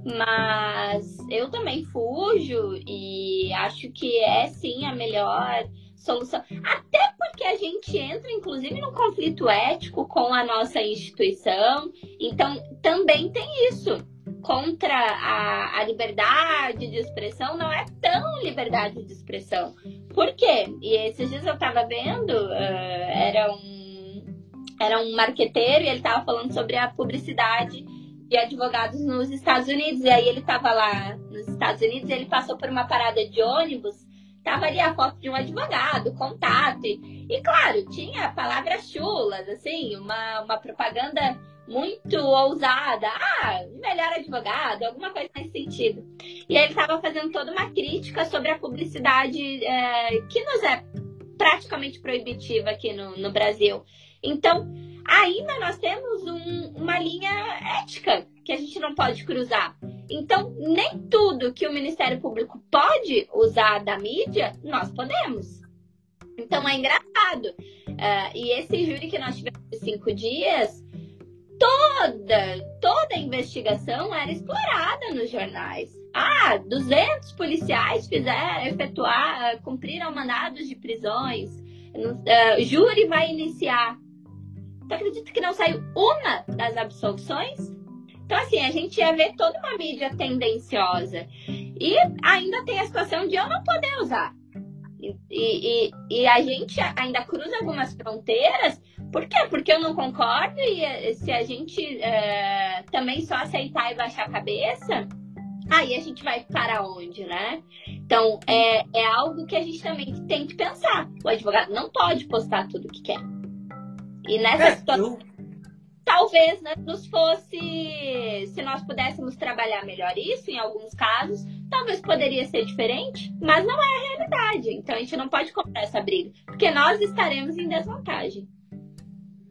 S2: mas eu também fujo e acho que é sim a melhor solução. Até porque a gente entra, inclusive, num conflito ético com a nossa instituição. Então, também tem isso. Contra a, a liberdade de expressão, não é tão liberdade de expressão. Por quê? E esses dias eu tava vendo, uh, era um, era um marqueteiro e ele tava falando sobre a publicidade de advogados nos Estados Unidos. E aí ele estava lá nos Estados Unidos e ele passou por uma parada de ônibus. Tava ali a foto de um advogado, contato. E, e claro, tinha palavras chulas, assim, uma, uma propaganda muito ousada. Ah, melhor advogado, alguma coisa nesse sentido. E ele estava fazendo toda uma crítica sobre a publicidade é, que nos é praticamente proibitiva aqui no, no Brasil. Então, ainda nós temos um, uma linha ética que a gente não pode cruzar. Então, nem tudo que o Ministério Público pode usar da mídia, nós podemos. Então, é engraçado. Uh, e esse júri que nós tivemos cinco dias, toda, toda a investigação era explorada nos jornais. Ah, 200 policiais fizeram, efetuar, cumpriram mandados de prisões. Uh, júri vai iniciar Tu acredita que não saiu uma das absolvições? Então, assim, a gente ia ver toda uma mídia tendenciosa. E ainda tem a situação de eu não poder usar. E, e, e a gente ainda cruza algumas fronteiras. Por quê? Porque eu não concordo e eh, se a gente é, também só aceitar e baixar a cabeça, aí a gente vai para onde, né? Então, é, é algo que a gente também tem que pensar. O advogado não pode postar tudo que quer. E nessa é, situação, eu... talvez né, nos fosse. Se nós pudéssemos trabalhar melhor isso, em alguns casos, talvez poderia ser diferente, mas não é a realidade. Então a gente não pode comprar essa briga, porque nós estaremos em desvantagem.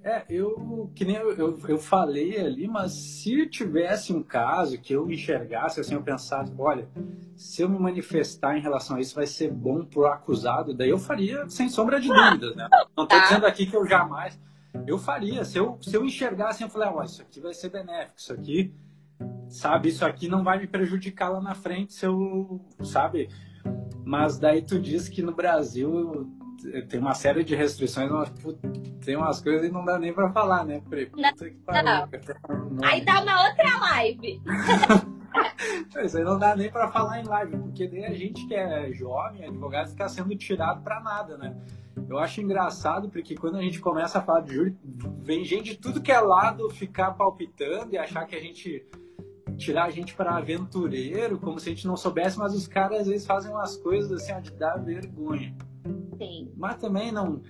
S1: É, eu que nem eu, eu, eu, falei ali, mas se tivesse um caso que eu enxergasse assim, eu pensasse, olha, se eu me manifestar em relação a isso vai ser bom pro acusado, daí eu faria sem sombra de dúvidas, né? Não tô tá. dizendo aqui que eu jamais eu faria. Se eu, se eu enxergasse, eu falei, ó, oh, isso aqui vai ser benéfico, isso aqui, sabe, isso aqui não vai me prejudicar lá na frente se eu, sabe? Mas daí tu diz que no Brasil tem uma série de restrições, mas tem umas coisas que não dá nem pra falar, né? Pre...
S2: Não, não. Aí dá uma outra live.
S1: Isso aí não dá nem para falar em live, porque nem a gente que é jovem, advogado, fica sendo tirado para nada, né? Eu acho engraçado porque quando a gente começa a falar de júri, vem gente de tudo que é lado ficar palpitando e achar que a gente tirar a gente para aventureiro, como se a gente não soubesse, mas os caras às vezes fazem umas coisas assim, ó, de dar vergonha.
S2: Sim.
S1: Mas também não.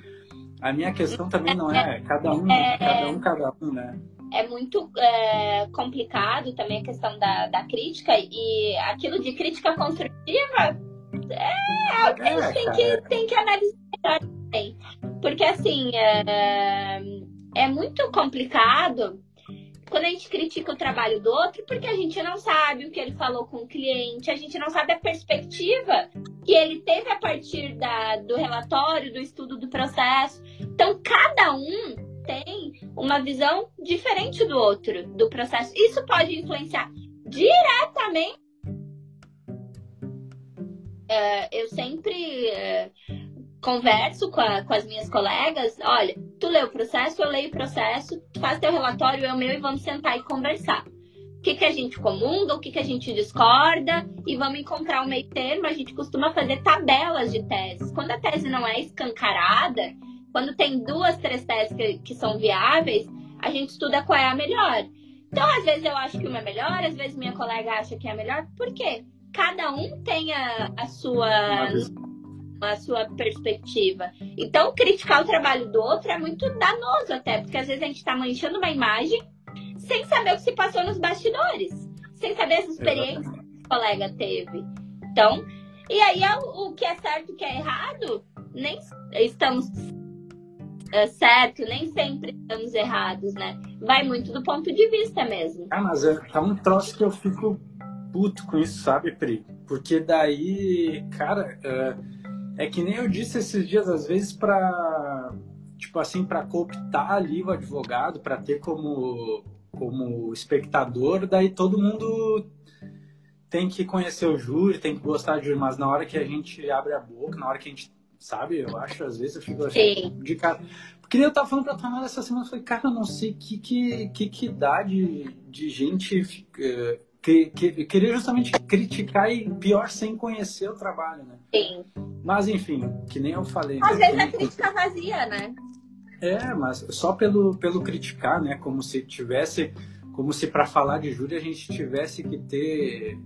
S1: A minha questão também não é cada um, é, cada um, cada um, né?
S2: É muito é, complicado também a questão da, da crítica e aquilo de crítica construtiva é algo que a gente é, tem que, tem que analisar também. Porque, assim, é, é muito complicado quando a gente critica o trabalho do outro, porque a gente não sabe o que ele falou com o cliente, a gente não sabe a perspectiva que ele teve a partir da, do relatório, do estudo do processo. Então, cada um tem uma visão diferente do outro, do processo. Isso pode influenciar diretamente. Uh, eu sempre uh, converso com, a, com as minhas colegas, olha, tu lê o processo, eu leio o processo, tu faz teu relatório, eu meu e vamos sentar e conversar. o que, que a gente comunga, o que, que a gente discorda e vamos encontrar um meio termo. A gente costuma fazer tabelas de teses. Quando a tese não é escancarada, quando tem duas, três teses que, que são viáveis, a gente estuda qual é a melhor. Então, às vezes eu acho que uma é melhor, às vezes minha colega acha que é a melhor. Por quê? Cada um tem a, a sua a sua perspectiva. Então, criticar o trabalho do outro é muito danoso até, porque às vezes a gente está manchando uma imagem sem saber o que se passou nos bastidores, sem saber as experiências que o colega teve. Então, e aí é o que é certo e o que é errado, nem estamos é, certo, nem sempre estamos errados, né? Vai muito do ponto de vista mesmo.
S1: Ah, mas é, é um troço que eu fico puto com isso, sabe, Pri? Porque daí, cara, é, é que nem eu disse esses dias, às vezes, para tipo assim, para cooptar ali o advogado, para ter como como espectador, daí todo mundo tem que conhecer o júri, tem que gostar de júri, mas na hora que a gente abre a boca, na hora que a gente, sabe, eu acho, às vezes eu fico achando de cara. Porque eu tava falando pra mãe essa semana, eu falei, cara, eu não sei que que, que, que dá de, de gente uh, que, que, querer justamente criticar e pior sem conhecer o trabalho, né?
S2: Sim.
S1: Mas enfim, que nem eu falei.
S2: Às né? vezes a crítica vazia, né?
S1: É, mas só pelo, pelo criticar, né? Como se tivesse, como se para falar de júri a gente tivesse que ter,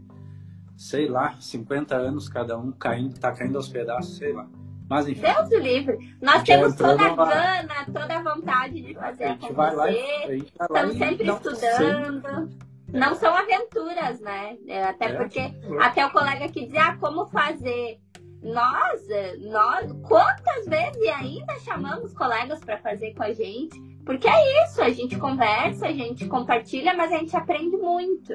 S1: sei lá, 50 anos cada um caindo, tá caindo aos pedaços, sei lá. Mas enfim.
S2: Deus do livre. Nós temos toda a gana, toda a vontade de fazer a gente acontecer. Vai lá, a gente vai lá Estamos sempre estudando. Não são aventuras, né? É, até é, porque até o colega que dizia ah, como fazer nós, nós, quantas vezes ainda chamamos colegas para fazer com a gente? Porque é isso, a gente conversa, a gente compartilha, mas a gente aprende muito.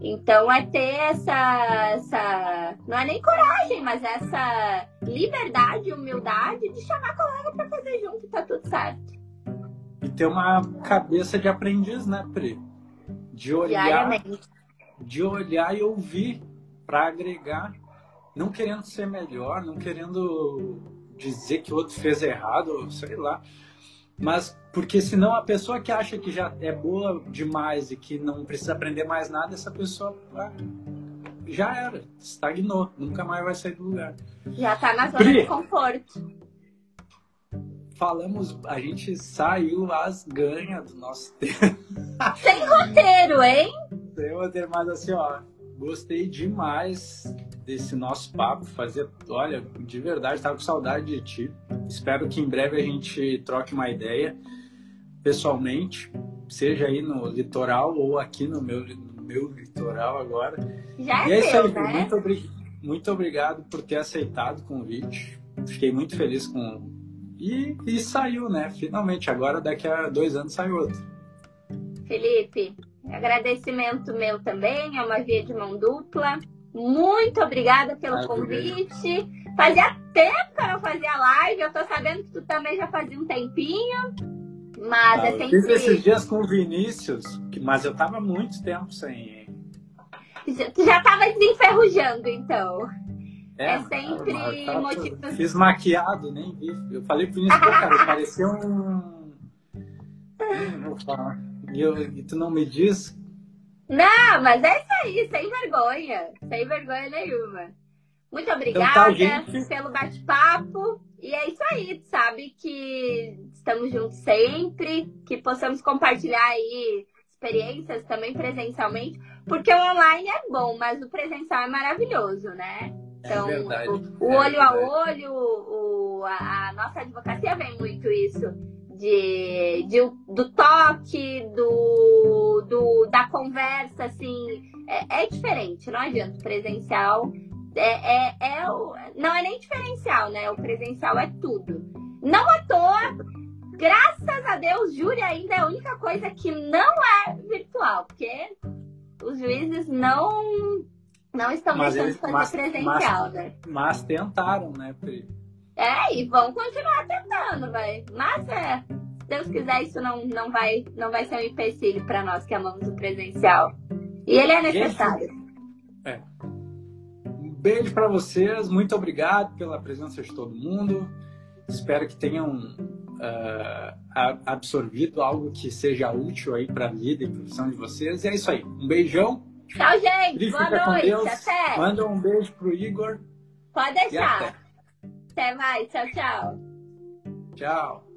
S2: Então é ter essa, essa não é nem coragem, mas essa liberdade, humildade de chamar colega para fazer junto e tá tudo certo.
S1: E ter uma cabeça de aprendiz, né, Pri? De olhar, de olhar e ouvir para agregar não querendo ser melhor, não querendo dizer que o outro fez errado, sei lá. Mas porque senão a pessoa que acha que já é boa demais e que não precisa aprender mais nada, essa pessoa já era, estagnou, nunca mais vai sair do lugar.
S2: Já tá na zona Pri, de conforto.
S1: Falamos, a gente saiu as ganhas do nosso tempo.
S2: Sem roteiro, hein?
S1: Sem roteiro, mas assim, ó, gostei demais desse nosso papo. Fazer, olha, de verdade, estava com saudade de ti. Espero que em breve a gente troque uma ideia pessoalmente, seja aí no litoral ou aqui no meu, no meu litoral agora.
S2: Já e é isso aí, né?
S1: muito, obri muito obrigado por ter aceitado o convite. Fiquei muito feliz com. E, e saiu, né? Finalmente, agora daqui a dois anos sai outro.
S2: Felipe, agradecimento meu também, é uma via de mão dupla. Muito obrigada pelo convite. Fazia tempo que eu não fazia live, eu tô sabendo que tu também já fazia um tempinho. Mas ah, é sempre.
S1: Fiz esses dias com o Vinícius, mas eu tava muito tempo sem.
S2: Tu já tava desenferrujando, então. É, é sempre
S1: motivo. Fiz maquiado, nem vi. Eu falei pro Vinícius, cara, parecia um. Falar. E, eu, e tu não me diz
S2: não, mas é isso aí, sem vergonha. Sem vergonha nenhuma. Muito obrigada então tá, pelo bate-papo. E é isso aí, sabe que estamos juntos sempre, que possamos compartilhar aí experiências também presencialmente, porque o online é bom, mas o presencial é maravilhoso, né?
S1: É então, é
S2: o, o, olho é a olho, o, a, a nossa advocacia vem muito isso de, de, do toque, do, do, da conversa, assim, é, é diferente, não adianta. O presencial é, é, é o, não é nem diferencial, né? O presencial é tudo. Não à toa, graças a Deus, júri ainda é a única coisa que não é virtual, porque os juízes não não estão mas deixando eles, fazer mas, presencial,
S1: mas,
S2: né?
S1: Mas tentaram, né, Pri?
S2: É, e vão continuar tentando, vai. Mas é, se Deus quiser, isso não, não, vai, não vai ser um empecilho para nós que amamos o presencial. E ele é necessário.
S1: É. Um beijo para vocês, muito obrigado pela presença de todo mundo. Espero que tenham uh, absorvido, algo que seja útil aí para a vida e profissão de vocês. E é isso aí. Um beijão.
S2: Tchau, gente. Boa noite. Até.
S1: Manda um beijo pro Igor.
S2: Pode deixar. Até. até mais. Tchau, tchau.
S1: Tchau.